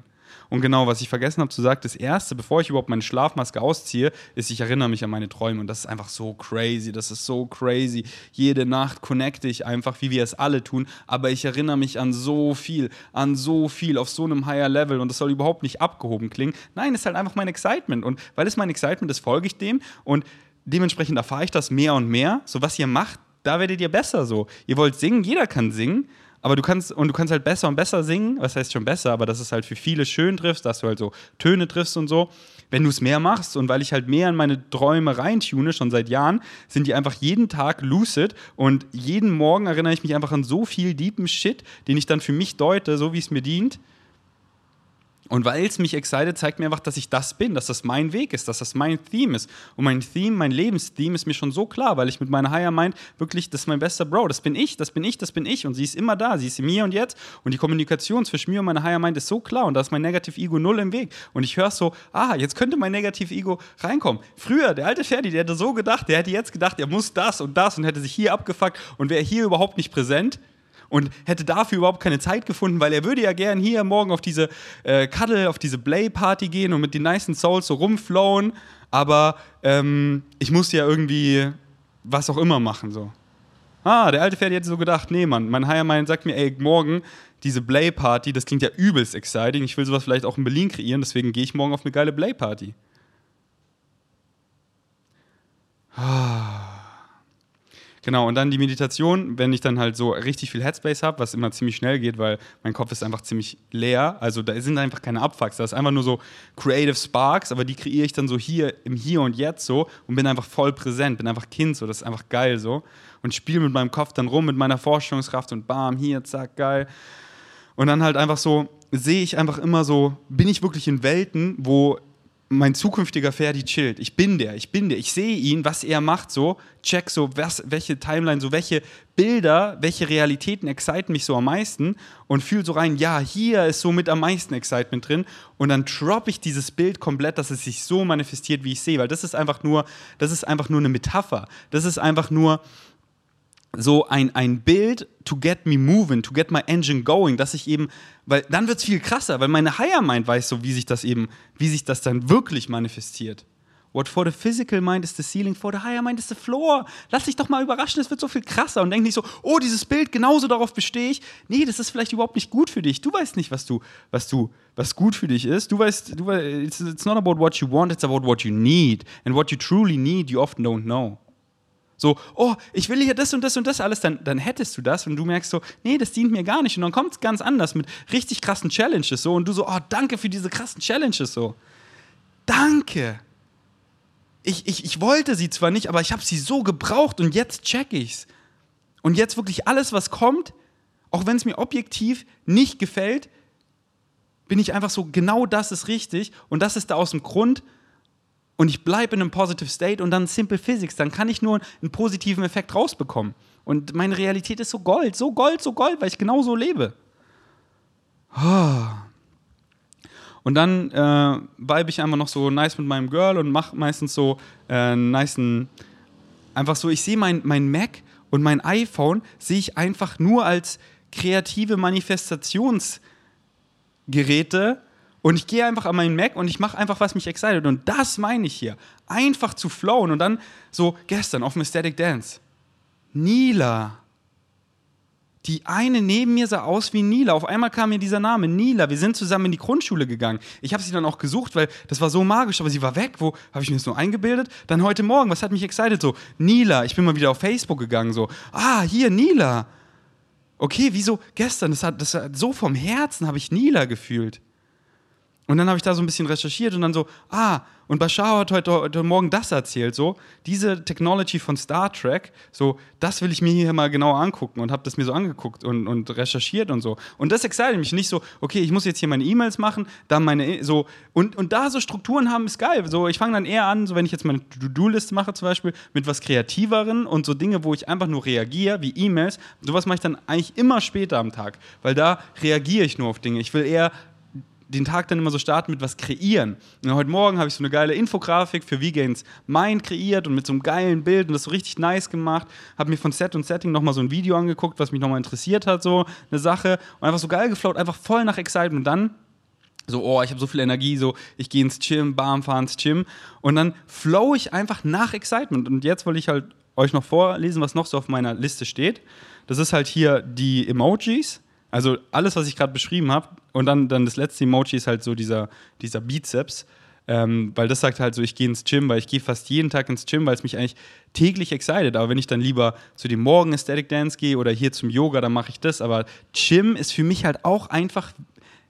Und genau, was ich vergessen habe zu sagen, das Erste, bevor ich überhaupt meine Schlafmaske ausziehe, ist, ich erinnere mich an meine Träume. Und das ist einfach so crazy. Das ist so crazy. Jede Nacht connecte ich einfach, wie wir es alle tun. Aber ich erinnere mich an so viel, an so viel, auf so einem higher Level. Und das soll überhaupt nicht abgehoben klingen. Nein, es ist halt einfach mein Excitement. Und weil es mein Excitement ist, folge ich dem. Und dementsprechend erfahre ich das mehr und mehr. So, was ihr macht, da werdet ihr besser so. Ihr wollt singen, jeder kann singen. Aber du kannst, und du kannst halt besser und besser singen, was heißt schon besser, aber dass es halt für viele schön triffst, dass du halt so Töne triffst und so. Wenn du es mehr machst und weil ich halt mehr in meine Träume reintune, schon seit Jahren, sind die einfach jeden Tag lucid und jeden Morgen erinnere ich mich einfach an so viel deepen Shit, den ich dann für mich deute, so wie es mir dient. Und weil es mich excited, zeigt mir einfach, dass ich das bin, dass das mein Weg ist, dass das mein Theme ist. Und mein Theme, mein Lebenstheme ist mir schon so klar, weil ich mit meiner Higher Mind wirklich, das ist mein bester Bro, das bin ich, das bin ich, das bin ich. Und sie ist immer da, sie ist in mir und jetzt. Und die Kommunikation zwischen mir und meiner Higher Mind ist so klar und da ist mein Negative Ego null im Weg. Und ich höre so, ah, jetzt könnte mein Negative Ego reinkommen. Früher, der alte Ferdi, der hätte so gedacht, der hätte jetzt gedacht, er muss das und das und hätte sich hier abgefuckt und wäre hier überhaupt nicht präsent und hätte dafür überhaupt keine Zeit gefunden, weil er würde ja gern hier morgen auf diese äh, Cuddle, auf diese Blay-Party gehen und mit den nice Souls so rumflowen, aber ähm, ich muss ja irgendwie was auch immer machen, so. Ah, der alte Pferd hätte so gedacht, nee, Mann, mein Higher sagt mir, ey, morgen diese Blay-Party, das klingt ja übelst exciting, ich will sowas vielleicht auch in Berlin kreieren, deswegen gehe ich morgen auf eine geile Blay-Party. Ah. Genau, und dann die Meditation, wenn ich dann halt so richtig viel Headspace habe, was immer ziemlich schnell geht, weil mein Kopf ist einfach ziemlich leer. Also da sind einfach keine Abfucks, da ist einfach nur so Creative Sparks, aber die kreiere ich dann so hier im Hier und Jetzt so und bin einfach voll präsent, bin einfach Kind so, das ist einfach geil so. Und spiele mit meinem Kopf dann rum, mit meiner Vorstellungskraft und bam, hier, zack, geil. Und dann halt einfach so, sehe ich einfach immer so, bin ich wirklich in Welten, wo mein zukünftiger Ferdi chillt. Ich bin der, ich bin der. Ich sehe ihn, was er macht, so, check so, was, welche Timeline, so welche Bilder, welche Realitäten exciten mich so am meisten und fühle so rein, ja, hier ist so mit am meisten Excitement drin und dann droppe ich dieses Bild komplett, dass es sich so manifestiert, wie ich sehe, weil das ist einfach nur, das ist einfach nur eine Metapher. Das ist einfach nur so ein, ein Bild to get me moving, to get my engine going, dass ich eben, weil dann wird es viel krasser, weil meine Higher Mind weiß so, wie sich das eben, wie sich das dann wirklich manifestiert. What for the physical mind is the ceiling, for the higher mind is the floor. Lass dich doch mal überraschen, es wird so viel krasser und denk nicht so, oh, dieses Bild, genauso darauf bestehe ich. Nee, das ist vielleicht überhaupt nicht gut für dich. Du weißt nicht, was du, was du, was gut für dich ist. Du weißt, du weißt, it's, it's not about what you want, it's about what you need. And what you truly need, you often don't know. So, oh, ich will hier das und das und das alles, dann, dann hättest du das und du merkst so, nee, das dient mir gar nicht. Und dann kommt es ganz anders mit richtig krassen Challenges so und du so, oh, danke für diese krassen Challenges so. danke. Ich, ich, ich wollte sie zwar nicht, aber ich habe sie so gebraucht und jetzt check ich's. Und jetzt wirklich alles, was kommt, auch wenn es mir objektiv nicht gefällt, bin ich einfach so, genau das ist richtig und das ist da aus dem Grund und ich bleibe in einem Positive State und dann Simple Physics, dann kann ich nur einen positiven Effekt rausbekommen. Und meine Realität ist so Gold, so Gold, so Gold, weil ich genau so lebe. Und dann äh, vibe ich einfach noch so nice mit meinem Girl und mache meistens so äh, nice, einfach so, ich sehe mein, mein Mac und mein iPhone sehe ich einfach nur als kreative Manifestationsgeräte und ich gehe einfach an meinen Mac und ich mache einfach, was mich excited. Und das meine ich hier. Einfach zu flowen und dann so gestern auf dem Aesthetic Dance. Nila. Die eine neben mir sah aus wie Nila. Auf einmal kam mir dieser Name, Nila. Wir sind zusammen in die Grundschule gegangen. Ich habe sie dann auch gesucht, weil das war so magisch, aber sie war weg. Wo habe ich mir das nur eingebildet? Dann heute Morgen, was hat mich excited? So, Nila. Ich bin mal wieder auf Facebook gegangen. So, ah, hier, Nila. Okay, wieso gestern? Das hat, das hat so vom Herzen habe ich Nila gefühlt. Und dann habe ich da so ein bisschen recherchiert und dann so, ah, und Bashar hat heute, heute, Morgen das erzählt, so, diese Technology von Star Trek, so, das will ich mir hier mal genauer angucken und habe das mir so angeguckt und, und recherchiert und so. Und das excited mich nicht so, okay, ich muss jetzt hier meine E-Mails machen, dann meine, e so, und, und da so Strukturen haben, ist geil. So, ich fange dann eher an, so, wenn ich jetzt meine To-Do-Liste mache zum Beispiel, mit was Kreativeren und so Dinge, wo ich einfach nur reagiere, wie E-Mails, sowas mache ich dann eigentlich immer später am Tag, weil da reagiere ich nur auf Dinge. Ich will eher den Tag dann immer so starten mit was kreieren. Und heute Morgen habe ich so eine geile Infografik für Vegans Mind kreiert und mit so einem geilen Bild und das so richtig nice gemacht. Habe mir von Set und Setting nochmal so ein Video angeguckt, was mich nochmal interessiert hat, so eine Sache. Und einfach so geil geflaut, einfach voll nach Excitement. Und dann so, oh, ich habe so viel Energie, so, ich gehe ins Gym, bam, fahre ins Gym. Und dann flow ich einfach nach Excitement. Und jetzt wollte ich halt euch noch vorlesen, was noch so auf meiner Liste steht. Das ist halt hier die Emojis. Also alles, was ich gerade beschrieben habe, und dann, dann das letzte Emoji ist halt so dieser, dieser Bizeps. Ähm, weil das sagt halt so, ich gehe ins Gym, weil ich gehe fast jeden Tag ins Gym, weil es mich eigentlich täglich excited. Aber wenn ich dann lieber zu dem Morgen Aesthetic Dance gehe oder hier zum Yoga, dann mache ich das. Aber Gym ist für mich halt auch einfach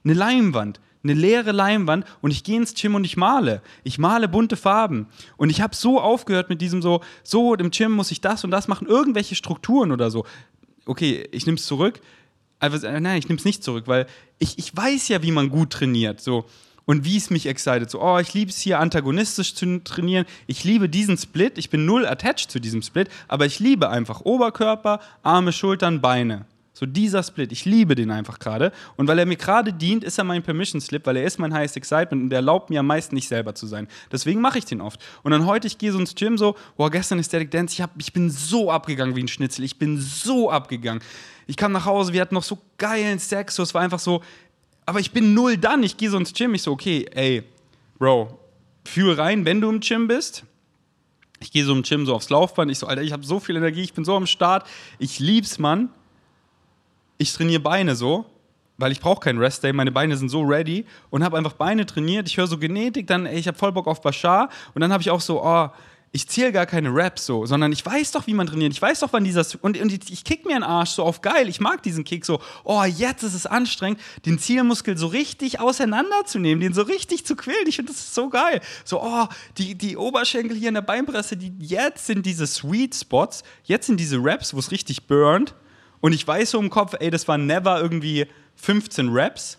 eine Leinwand. Eine leere Leinwand und ich gehe ins Gym und ich male. Ich male bunte Farben. Und ich habe so aufgehört mit diesem so, so, im Gym muss ich das und das machen, irgendwelche Strukturen oder so. Okay, ich nehme es zurück also, nein, ich nehme es nicht zurück, weil ich, ich weiß ja, wie man gut trainiert. So. Und wie es mich excited. So, oh, ich liebe es hier antagonistisch zu trainieren. Ich liebe diesen Split. Ich bin null attached zu diesem Split, aber ich liebe einfach Oberkörper, Arme, Schultern, Beine. So dieser Split, ich liebe den einfach gerade. Und weil er mir gerade dient, ist er mein Permission Slip, weil er ist mein highest excitement und der erlaubt mir am meisten nicht selber zu sein. Deswegen mache ich den oft. Und dann heute, ich gehe so ins Gym so, boah, gestern ist Static Dance, ich, hab, ich bin so abgegangen wie ein Schnitzel. Ich bin so abgegangen. Ich kam nach Hause, wir hatten noch so geilen Sex, so, es war einfach so, aber ich bin null dann. Ich gehe so ins Gym, ich so, okay, ey, Bro, fühl rein, wenn du im Gym bist. Ich gehe so im Gym so aufs Laufband. Ich so, Alter, ich habe so viel Energie, ich bin so am Start. Ich lieb's, Mann ich trainiere Beine so, weil ich brauche keinen Rest Day, meine Beine sind so ready und habe einfach Beine trainiert. Ich höre so Genetik, dann ey, ich habe voll Bock auf Bashar und dann habe ich auch so, oh, ich zähle gar keine Raps so, sondern ich weiß doch, wie man trainiert. Ich weiß doch, wann dieser und, und ich kick mir einen Arsch so auf geil. Ich mag diesen Kick so. Oh, jetzt ist es anstrengend, den Zielmuskel so richtig auseinanderzunehmen, den so richtig zu quälen. Ich finde das ist so geil. So, oh, die, die Oberschenkel hier in der Beinpresse, die jetzt sind diese Sweet Spots, jetzt sind diese Raps, wo es richtig burnt. Und ich weiß so im Kopf, ey, das waren never irgendwie 15 Raps,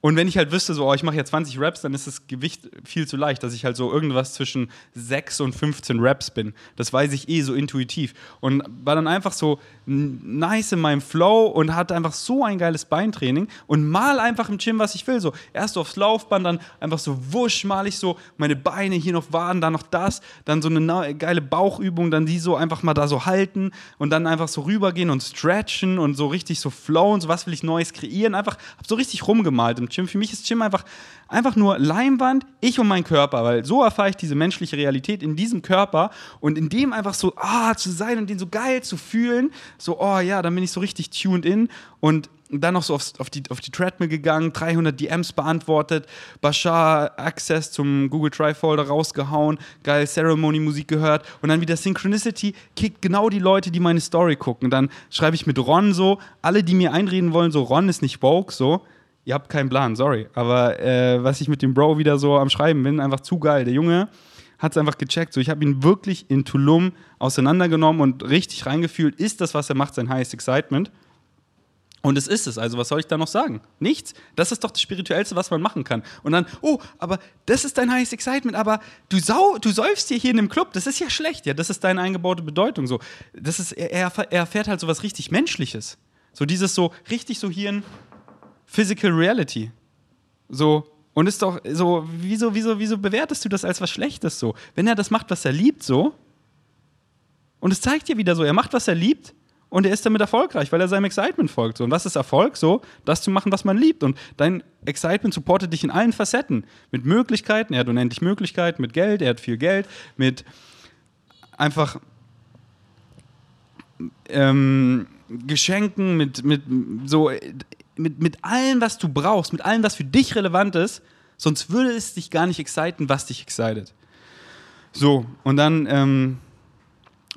und wenn ich halt wüsste, so, oh, ich mache jetzt 20 Raps, dann ist das Gewicht viel zu leicht, dass ich halt so irgendwas zwischen 6 und 15 Raps bin. Das weiß ich eh so intuitiv. Und war dann einfach so nice in meinem Flow und hatte einfach so ein geiles Beintraining und mal einfach im Gym, was ich will. So, erst aufs Laufband, dann einfach so wusch, mal ich so meine Beine hier noch Waden, dann noch das, dann so eine geile Bauchübung, dann die so einfach mal da so halten und dann einfach so rübergehen und stretchen und so richtig so flowen, so was will ich Neues kreieren. Einfach, hab so richtig rumgemalt im Gym. Für mich ist Gym einfach, einfach nur Leinwand, ich und mein Körper, weil so erfahre ich diese menschliche Realität in diesem Körper und in dem einfach so ah, zu sein und den so geil zu fühlen, so, oh ja, dann bin ich so richtig tuned in und dann noch so aufs, auf, die, auf die Treadmill gegangen, 300 DMs beantwortet, Bashar Access zum Google Drive Folder rausgehauen, geil Ceremony-Musik gehört und dann wieder Synchronicity kickt genau die Leute, die meine Story gucken. Dann schreibe ich mit Ron so, alle, die mir einreden wollen, so Ron ist nicht woke, so ihr habt keinen Plan, sorry. Aber äh, was ich mit dem Bro wieder so am Schreiben bin, einfach zu geil. Der Junge hat es einfach gecheckt. So, ich habe ihn wirklich in Tulum auseinandergenommen und richtig reingefühlt. Ist das, was er macht, sein Highest Excitement? Und es ist es. Also, was soll ich da noch sagen? Nichts. Das ist doch das Spirituellste, was man machen kann. Und dann, oh, aber das ist dein Highest Excitement, aber du, sau, du säufst hier, hier in dem Club. Das ist ja schlecht. Ja, das ist deine eingebaute Bedeutung. So, das ist, er, er erfährt halt so was richtig Menschliches. So dieses so, richtig so hier in Physical Reality. So, und ist doch so, wieso, wieso, wieso bewertest du das als was Schlechtes so? Wenn er das macht, was er liebt, so, und es zeigt dir wieder so, er macht, was er liebt, und er ist damit erfolgreich, weil er seinem Excitement folgt. So. Und was ist Erfolg? So, das zu machen, was man liebt. Und dein Excitement supportet dich in allen Facetten. Mit Möglichkeiten, er hat unendlich Möglichkeiten, mit Geld, er hat viel Geld, mit einfach ähm, Geschenken, mit, mit so mit, mit allem, was du brauchst, mit allem, was für dich relevant ist, sonst würde es dich gar nicht exciten, was dich excited. So, und dann ähm,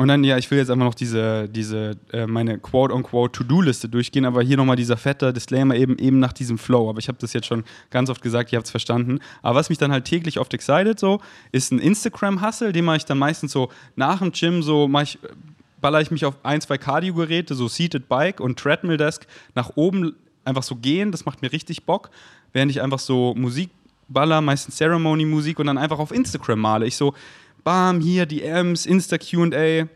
und dann, ja, ich will jetzt einfach noch diese, diese äh, meine quote-unquote To-Do-Liste durchgehen, aber hier nochmal dieser fette Disclaimer eben, eben nach diesem Flow. Aber ich habe das jetzt schon ganz oft gesagt, ihr habt es verstanden. Aber was mich dann halt täglich oft excited so, ist ein Instagram-Hustle, den mache ich dann meistens so nach dem Gym, so mache ich, baller ich mich auf ein, zwei Cardio-Geräte, so Seated Bike und Treadmill Desk nach oben einfach so gehen, das macht mir richtig Bock, während ich einfach so Musik baller, meistens Ceremony-Musik und dann einfach auf Instagram male. Ich so, bam, hier DMs, Insta-QA,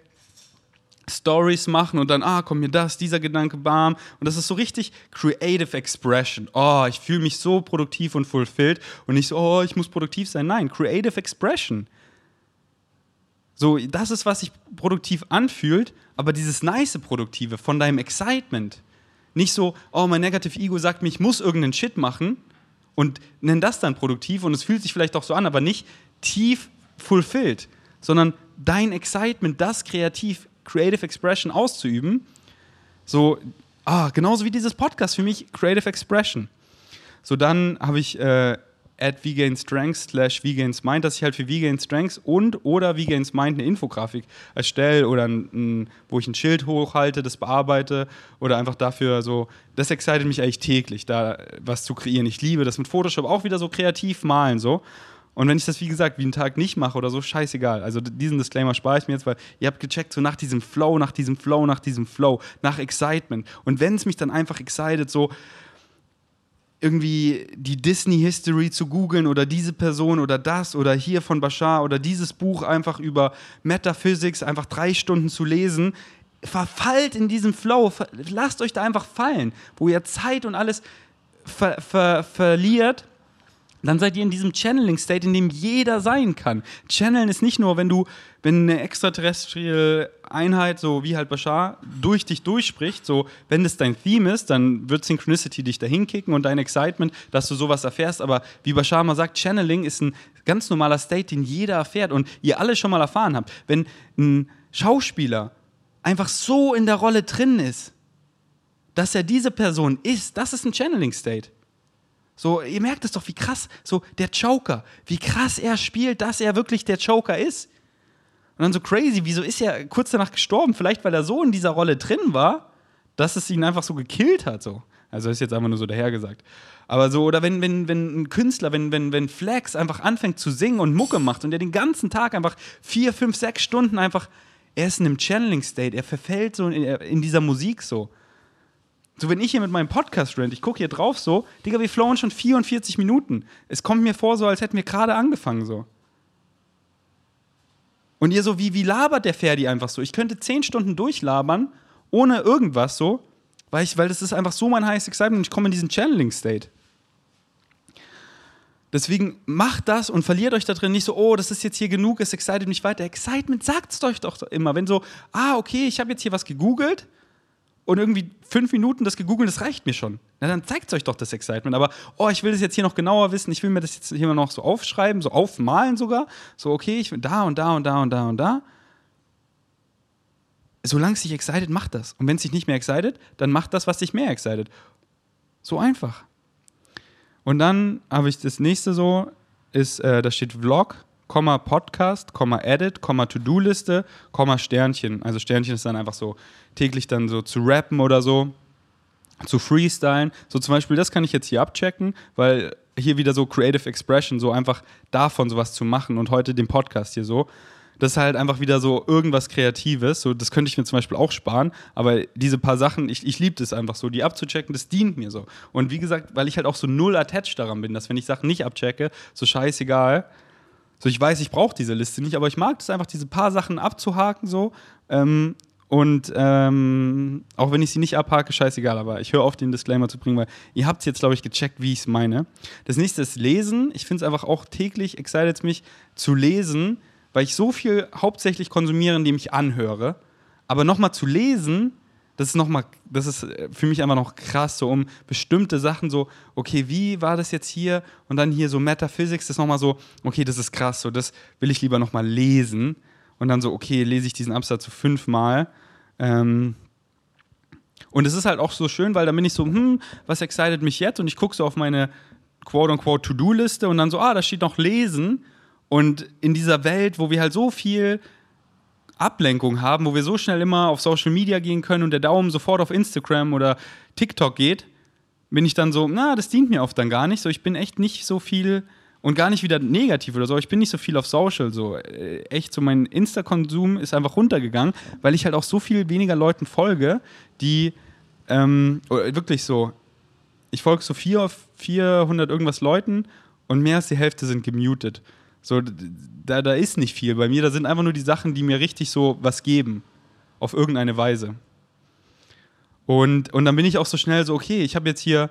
Stories machen und dann, ah, kommt mir das, dieser Gedanke, bam. Und das ist so richtig Creative Expression. Oh, ich fühle mich so produktiv und fulfilled und nicht so, oh, ich muss produktiv sein. Nein, Creative Expression. So, das ist, was sich produktiv anfühlt, aber dieses nice Produktive von deinem Excitement. Nicht so, oh, mein Negative Ego sagt mir, ich muss irgendeinen Shit machen und nenn das dann produktiv und es fühlt sich vielleicht auch so an, aber nicht tief fulfilled, sondern dein Excitement, das kreativ, Creative Expression auszuüben. So, ah, genauso wie dieses Podcast für mich, Creative Expression. So, dann habe ich äh, at VGain Strengths slash VGains Mind, dass ich halt für VGain Strengths und oder VGains Mind eine Infografik erstelle oder ein, ein, wo ich ein Schild hochhalte, das bearbeite oder einfach dafür so, das excited mich eigentlich täglich, da was zu kreieren. Ich liebe das mit Photoshop auch wieder so kreativ malen so. Und wenn ich das, wie gesagt, wie einen Tag nicht mache oder so, scheißegal. Also diesen Disclaimer spare ich mir jetzt, weil ihr habt gecheckt, so nach diesem Flow, nach diesem Flow, nach diesem Flow, nach Excitement. Und wenn es mich dann einfach excited, so irgendwie die Disney-History zu googeln oder diese Person oder das oder hier von Bashar oder dieses Buch einfach über Metaphysics einfach drei Stunden zu lesen, verfallt in diesem Flow, lasst euch da einfach fallen, wo ihr Zeit und alles ver ver verliert dann seid ihr in diesem Channeling-State, in dem jeder sein kann. Channeln ist nicht nur, wenn du, wenn eine extraterrestrielle Einheit, so wie halt Bashar, durch dich durchspricht, so, wenn das dein Theme ist, dann wird Synchronicity dich dahin kicken und dein Excitement, dass du sowas erfährst. Aber wie Bashar mal sagt, Channeling ist ein ganz normaler State, den jeder erfährt und ihr alle schon mal erfahren habt. Wenn ein Schauspieler einfach so in der Rolle drin ist, dass er diese Person ist, das ist ein Channeling-State. So, ihr merkt es doch, wie krass, so der Joker, wie krass er spielt, dass er wirklich der Joker ist. Und dann so crazy, wieso ist er kurz danach gestorben? Vielleicht, weil er so in dieser Rolle drin war, dass es ihn einfach so gekillt hat. So. Also ist jetzt einfach nur so dahergesagt. Aber so, oder wenn, wenn, wenn ein Künstler, wenn, wenn, wenn Flex einfach anfängt zu singen und Mucke macht und der den ganzen Tag einfach vier, fünf, sechs Stunden einfach, er ist in einem Channeling-State, er verfällt so in, in dieser Musik so. So, wenn ich hier mit meinem Podcast rent, ich gucke hier drauf so, Digga, wir flowen schon 44 Minuten. Es kommt mir vor, so als hätten wir gerade angefangen so. Und ihr so, wie, wie labert der Ferdi einfach so? Ich könnte 10 Stunden durchlabern, ohne irgendwas so, weil, ich, weil das ist einfach so mein heißes Excitement und ich komme in diesen Channeling-State. Deswegen macht das und verliert euch da drin nicht so, oh, das ist jetzt hier genug, es excited mich weiter. Excitement sagt es euch doch immer. Wenn so, ah, okay, ich habe jetzt hier was gegoogelt, und irgendwie fünf Minuten das gegoogelt, das reicht mir schon. Na, dann zeigt euch doch das Excitement. Aber, oh, ich will das jetzt hier noch genauer wissen, ich will mir das jetzt hier noch so aufschreiben, so aufmalen sogar. So, okay, ich will da und da und da und da und da. Solange es dich excited, macht das. Und wenn es dich nicht mehr excited, dann macht das, was dich mehr excited. So einfach. Und dann habe ich das nächste so, ist, äh, da steht Vlog Komma Podcast, Komma Edit, Komma To-Do-Liste, Komma Sternchen. Also Sternchen ist dann einfach so täglich dann so zu rappen oder so. zu freestylen. So zum Beispiel, das kann ich jetzt hier abchecken, weil hier wieder so Creative Expression, so einfach davon sowas zu machen und heute den Podcast hier so. Das ist halt einfach wieder so irgendwas Kreatives. So, das könnte ich mir zum Beispiel auch sparen, aber diese paar Sachen, ich, ich liebe das einfach so, die abzuchecken, das dient mir so. Und wie gesagt, weil ich halt auch so null attached daran bin, dass wenn ich Sachen nicht abchecke, so scheißegal. So, ich weiß, ich brauche diese Liste nicht, aber ich mag es einfach, diese paar Sachen abzuhaken, so. Ähm, und ähm, auch wenn ich sie nicht abhake, scheißegal, aber ich höre auf, den Disclaimer zu bringen, weil ihr habt jetzt, glaube ich, gecheckt, wie ich es meine. Das nächste ist Lesen. Ich finde es einfach auch täglich, excited mich zu lesen, weil ich so viel hauptsächlich konsumiere, indem ich anhöre. Aber nochmal zu lesen, das ist nochmal, das ist für mich einfach noch krass, so um bestimmte Sachen so, okay, wie war das jetzt hier? Und dann hier so Metaphysics, das ist nochmal so, okay, das ist krass, so das will ich lieber nochmal lesen und dann so, okay, lese ich diesen Absatz so fünfmal. Ähm, und es ist halt auch so schön, weil dann bin ich so, hm, was excited mich jetzt? Und ich gucke so auf meine quote-unquote To-Do-Liste und dann so, ah, da steht noch Lesen. Und in dieser Welt, wo wir halt so viel Ablenkung haben, wo wir so schnell immer auf Social Media gehen können und der Daumen sofort auf Instagram oder TikTok geht, bin ich dann so, na, das dient mir oft dann gar nicht. So, ich bin echt nicht so viel und gar nicht wieder negativ oder so. Ich bin nicht so viel auf Social. So äh, echt, so mein Insta-Konsum ist einfach runtergegangen, weil ich halt auch so viel weniger Leuten folge, die ähm, wirklich so. Ich folge so 400 irgendwas Leuten und mehr als die Hälfte sind gemutet. So, da, da ist nicht viel bei mir. Da sind einfach nur die Sachen, die mir richtig so was geben. Auf irgendeine Weise. Und, und dann bin ich auch so schnell so, okay, ich habe jetzt hier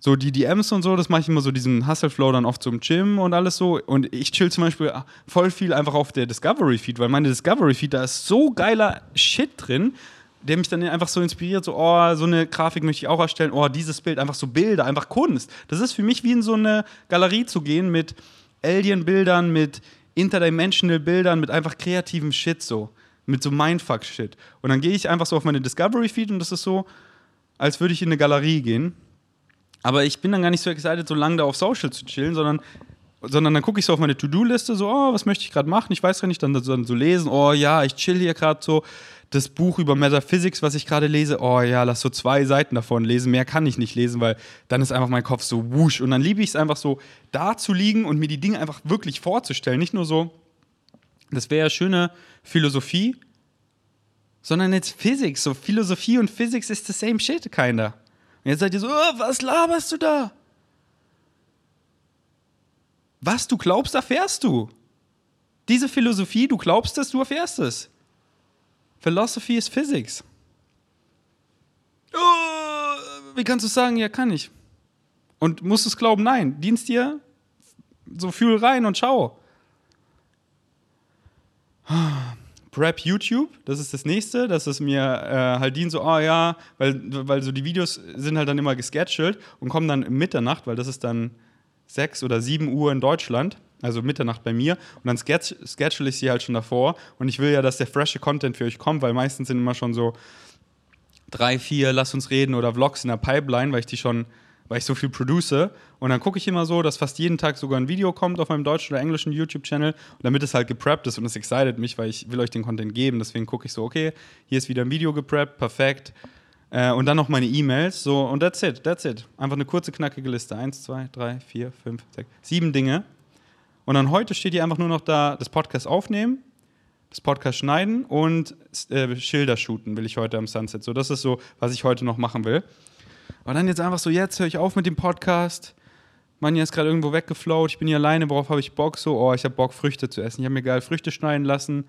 so die DMs und so, das mache ich immer so diesen Hustle-Flow dann oft zum Gym und alles so. Und ich chill zum Beispiel voll viel einfach auf der Discovery-Feed, weil meine Discovery-Feed, da ist so geiler Shit drin, der mich dann einfach so inspiriert, so, oh, so eine Grafik möchte ich auch erstellen, oh, dieses Bild, einfach so Bilder, einfach Kunst. Das ist für mich wie in so eine Galerie zu gehen mit Alien-Bildern, mit Interdimensional-Bildern, mit einfach kreativem Shit so. Mit so Mindfuck-Shit. Und dann gehe ich einfach so auf meine Discovery-Feed und das ist so, als würde ich in eine Galerie gehen aber ich bin dann gar nicht so excited, so lange da auf Social zu chillen, sondern, sondern dann gucke ich so auf meine To-Do-Liste, so, oh, was möchte ich gerade machen? Ich weiß gar nicht, dann, dann so lesen, oh ja, ich chill hier gerade so. Das Buch über Metaphysics, was ich gerade lese, oh ja, lass so zwei Seiten davon lesen. Mehr kann ich nicht lesen, weil dann ist einfach mein Kopf so wusch. Und dann liebe ich es einfach so, da zu liegen und mir die Dinge einfach wirklich vorzustellen. Nicht nur so, das wäre ja schöne Philosophie, sondern jetzt Physics. So Philosophie und Physics ist the same shit, keiner. Und jetzt seid ihr so, oh, was laberst du da? Was du glaubst, erfährst du. Diese Philosophie, du glaubst es, du erfährst es. Philosophy is Physics. Oh, wie kannst du sagen, ja, kann ich. Und musst du es glauben? Nein. Dienst dir, so fühl rein und schau. Prep YouTube, das ist das nächste, dass es mir äh, halt dient, so, oh ja, weil, weil so die Videos sind halt dann immer gescheduled und kommen dann Mitternacht, weil das ist dann 6 oder 7 Uhr in Deutschland, also Mitternacht bei mir. Und dann schedule ich sie halt schon davor. Und ich will ja, dass der frische Content für euch kommt, weil meistens sind immer schon so drei, vier Lass uns reden oder Vlogs in der Pipeline, weil ich die schon weil ich so viel produce. Und dann gucke ich immer so, dass fast jeden Tag sogar ein Video kommt auf meinem deutschen oder englischen YouTube-Channel, damit es halt gepreppt ist und es excited mich, weil ich will euch den Content geben. Deswegen gucke ich so, okay, hier ist wieder ein Video gepreppt, perfekt. Äh, und dann noch meine E-Mails. So, und that's it, that's it. Einfach eine kurze, knackige Liste. Eins, zwei, drei, vier, fünf, sechs, sieben Dinge. Und dann heute steht hier einfach nur noch da, das Podcast aufnehmen, das Podcast schneiden und äh, Schilder shooten will ich heute am Sunset. So, das ist so, was ich heute noch machen will. Aber dann jetzt einfach so, jetzt höre ich auf mit dem Podcast. Manja ist gerade irgendwo weggeflowt, ich bin hier alleine, worauf habe ich Bock? So, oh, ich habe Bock, Früchte zu essen. Ich habe mir geil Früchte schneiden lassen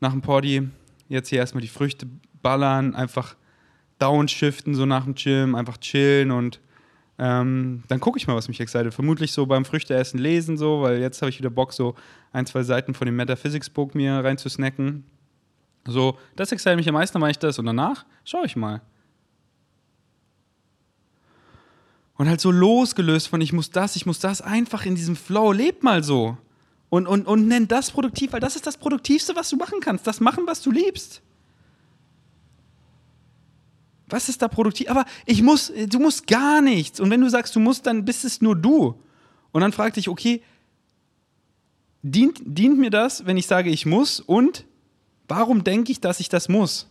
nach dem Poddy. Jetzt hier erstmal die Früchte ballern, einfach downshiften, so nach dem Gym, einfach chillen und ähm, dann gucke ich mal, was mich excited. Vermutlich so beim Früchteessen lesen, so, weil jetzt habe ich wieder Bock, so ein, zwei Seiten von dem Metaphysics-Book mir reinzusnacken. So, das excited mich am meisten, dann mache ich das und danach schaue ich mal. Und halt so losgelöst von ich muss das, ich muss das, einfach in diesem Flow, leb mal so. Und, und, und nenn das produktiv, weil das ist das Produktivste, was du machen kannst. Das machen, was du liebst. Was ist da produktiv? Aber ich muss, du musst gar nichts. Und wenn du sagst, du musst, dann bist es nur du. Und dann frag dich, okay, dient, dient mir das, wenn ich sage, ich muss? Und warum denke ich, dass ich das muss?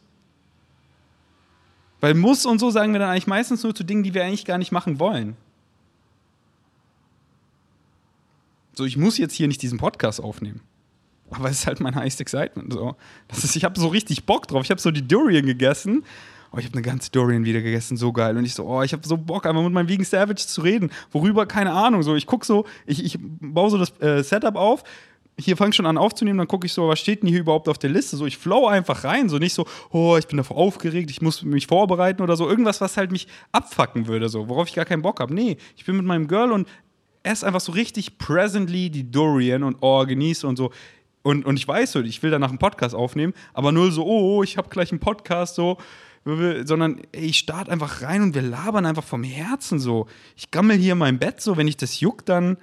Weil muss und so sagen wir dann eigentlich meistens nur zu Dingen, die wir eigentlich gar nicht machen wollen. So, ich muss jetzt hier nicht diesen Podcast aufnehmen. Aber es ist halt mein highest excitement. So. Das ist, ich habe so richtig Bock drauf. Ich habe so die Durian gegessen. Oh, ich habe eine ganze Durian wieder gegessen, so geil. Und ich so, oh, ich habe so Bock, einfach mit meinem Vegan Savage zu reden. Worüber, keine Ahnung. So, ich gucke so, ich, ich baue so das äh, Setup auf. Hier fange ich schon an aufzunehmen, dann gucke ich so, was steht denn hier überhaupt auf der Liste? So, ich flow einfach rein, so nicht so, oh, ich bin davor aufgeregt, ich muss mich vorbereiten oder so. Irgendwas, was halt mich abfacken würde, so, worauf ich gar keinen Bock habe. Nee, ich bin mit meinem Girl und esse einfach so richtig presently die Durian und oh, genieße und so. Und, und ich weiß so, ich will danach einen Podcast aufnehmen, aber nur so, oh, ich habe gleich einen Podcast, so, sondern ich starte einfach rein und wir labern einfach vom Herzen so. Ich gammel hier in meinem Bett so, wenn ich das juckt, dann,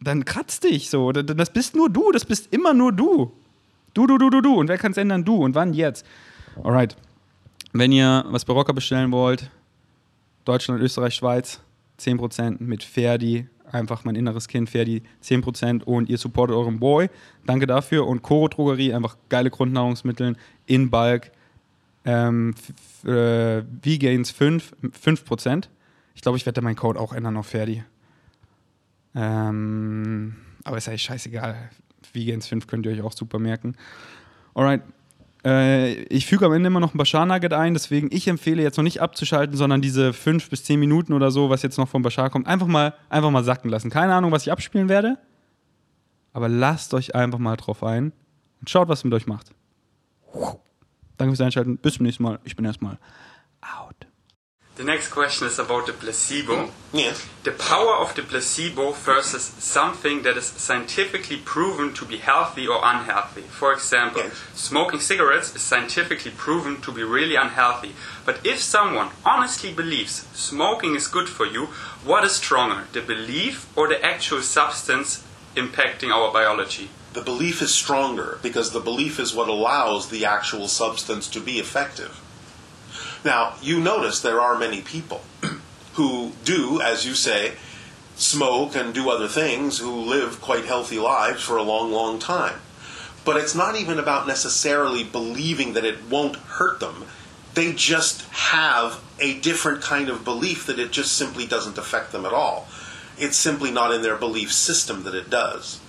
dann kratzt dich so. Das bist nur du, das bist immer nur du. Du, du, du, du, du. Und wer kann es ändern? Du. Und wann? Jetzt. Alright. Wenn ihr was bei Rocker bestellen wollt, Deutschland, Österreich, Schweiz, 10% mit Ferdi, einfach mein inneres Kind, Ferdi, 10% und ihr supportet euren Boy. Danke dafür. Und Koro Drogerie, einfach geile Grundnahrungsmittel in Bulk. Ähm, äh, V-Gains 5, 5%. Ich glaube, ich werde meinen Code auch ändern auf Ferdi. Ähm, aber ist eigentlich scheißegal. V-Gains 5 könnt ihr euch auch super merken. Alright, äh, ich füge am Ende immer noch ein Bashar Nugget ein, deswegen ich empfehle jetzt noch nicht abzuschalten, sondern diese fünf bis zehn Minuten oder so, was jetzt noch vom Bashar kommt, einfach mal, einfach mal sacken lassen. Keine Ahnung, was ich abspielen werde, aber lasst euch einfach mal drauf ein und schaut, was es mit euch macht. Danke fürs Einschalten. Bis zum nächsten Mal. Ich bin erstmal out. The next question is about the placebo. Yes. The power of the placebo versus something that is scientifically proven to be healthy or unhealthy. For example, Yes. smoking cigarettes is scientifically proven to be really unhealthy. But if someone honestly believes smoking is good for you, what is stronger, the belief or the actual substance impacting our biology? The belief is stronger because the belief is what allows the actual substance to be effective. Now, you notice there are many people who do, as you say, smoke and do other things who live quite healthy lives for a long, long time. But it's not even about necessarily believing that it won't hurt them. They just have a different kind of belief that it just simply doesn't affect them at all. It's simply not in their belief system that it does.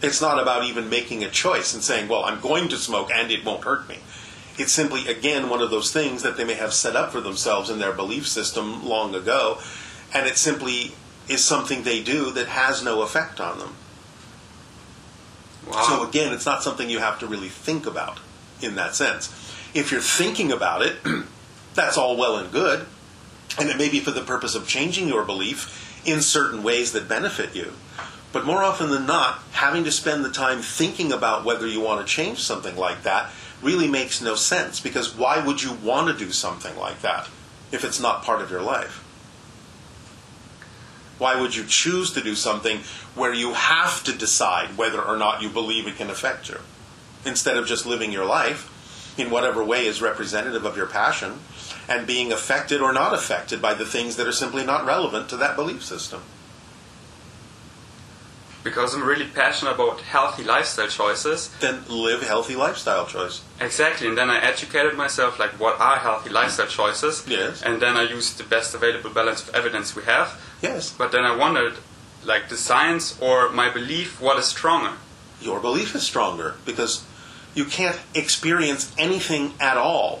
It's not about even making a choice and saying, well, I'm going to smoke and it won't hurt me. It's simply, again, one of those things that they may have set up for themselves in their belief system long ago, and it simply is something they do that has no effect on them. Wow. So again, it's not something you have to really think about in that sense. If you're thinking about it, that's all well and good, and it may be for the purpose of changing your belief in certain ways that benefit you. But more often than not, having to spend the time thinking about whether you want to change something like that really makes no sense because why would you want to do something like that if it's not part of your life? Why would you choose to do something where you have to decide whether or not you believe it can affect you? Instead of just living your life in whatever way is representative of your passion and being affected or not affected by the things that are simply not relevant to that belief system. Because I'm really passionate about healthy lifestyle choices. Then live healthy lifestyle choice. Exactly, and then I educated myself like what are healthy lifestyle choices. Yes. And then I used the best available balance of evidence we have. Yes. But then I wondered, like the science or my belief, what is stronger? Your belief is stronger because you can't experience anything at all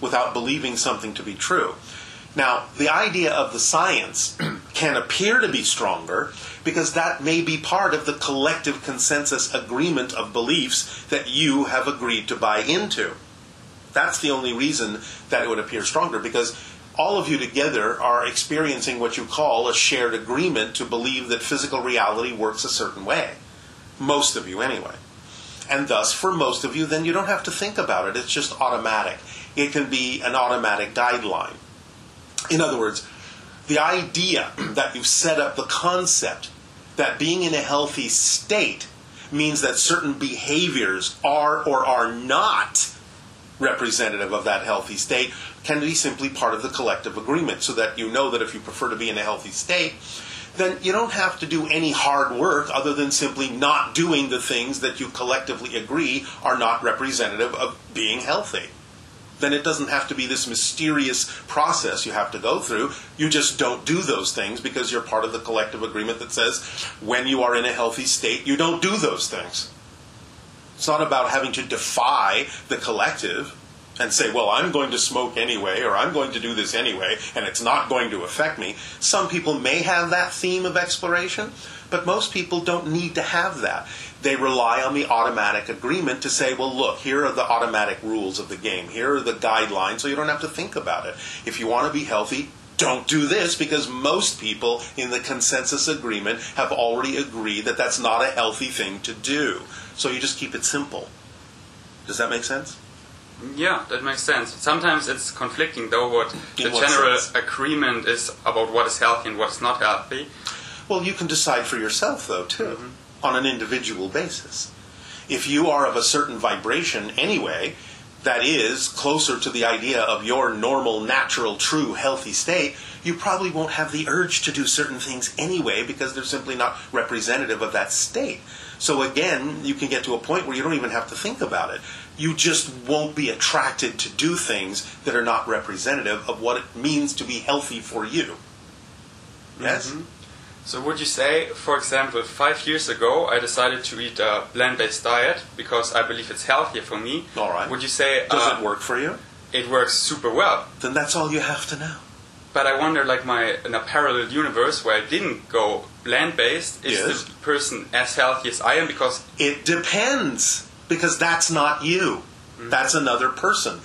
without believing something to be true. Now, the idea of the science can appear to be stronger because that may be part of the collective consensus agreement of beliefs that you have agreed to buy into. That's the only reason that it would appear stronger because all of you together are experiencing what you call a shared agreement to believe that physical reality works a certain way. Most of you, anyway. And thus, for most of you, then you don't have to think about it. It's just automatic. It can be an automatic guideline. In other words, the idea that you've set up the concept that being in a healthy state means that certain behaviors are or are not representative of that healthy state can be simply part of the collective agreement so that you know that if you prefer to be in a healthy state, then you don't have to do any hard work other than simply not doing the things that you collectively agree are not representative of being healthy. Then it doesn't have to be this mysterious process you have to go through. You just don't do those things because you're part of the collective agreement that says when you are in a healthy state, you don't do those things. It's not about having to defy the collective and say, well, I'm going to smoke anyway, or I'm going to do this anyway, and it's not going to affect me. Some people may have that theme of exploration, but most people don't need to have that. They rely on the automatic agreement to say, well, look, here are the automatic rules of the game. Here are the guidelines, so you don't have to think about it. If you want to be healthy, don't do this because most people in the consensus agreement have already agreed that that's not a healthy thing to do. So you just keep it simple. Does that make sense? Yeah, that makes sense. Sometimes it's conflicting, though, what In the what general sense? agreement is about what is healthy and what is not healthy. Well, you can decide for yourself, though, too, mm-hmm. On an individual basis. If you are of a certain vibration anyway, that is closer to the idea of your normal, natural, true, healthy state, you probably won't have the urge to do certain things anyway because they're simply not representative of that state. So again, you can get to a point where you don't even have to think about it. You just won't be attracted to do things that are not representative of what it means to be healthy for you. Yes? Mm-hmm. So would you say, for example, five years ago I decided to eat a plant-based diet because I believe it's healthier for me. All right. Would you say Does uh, it work for you? It works super well. Then that's all you have to know. But I wonder, like my in a parallel universe where I didn't go plant-based, is Yes. the person as healthy as I am? Because It depends because that's not you. That's another person,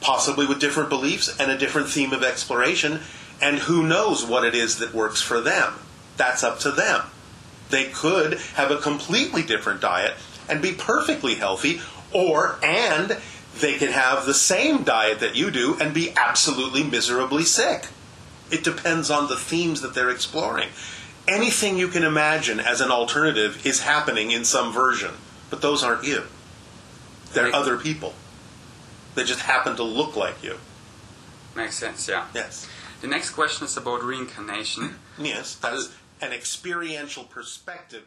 possibly with different beliefs and a different theme of exploration, and who knows what it is that works for them. That's up to them. They could have a completely different diet and be perfectly healthy, or and they could have the same diet that you do and be absolutely miserably sick. It depends on the themes that they're exploring. Anything you can imagine as an alternative is happening in some version, but those aren't you. They're Right. other people. They just happen to look like you. makes sense, yeah. Yes. The next question is about reincarnation. Yes, that's an experiential perspective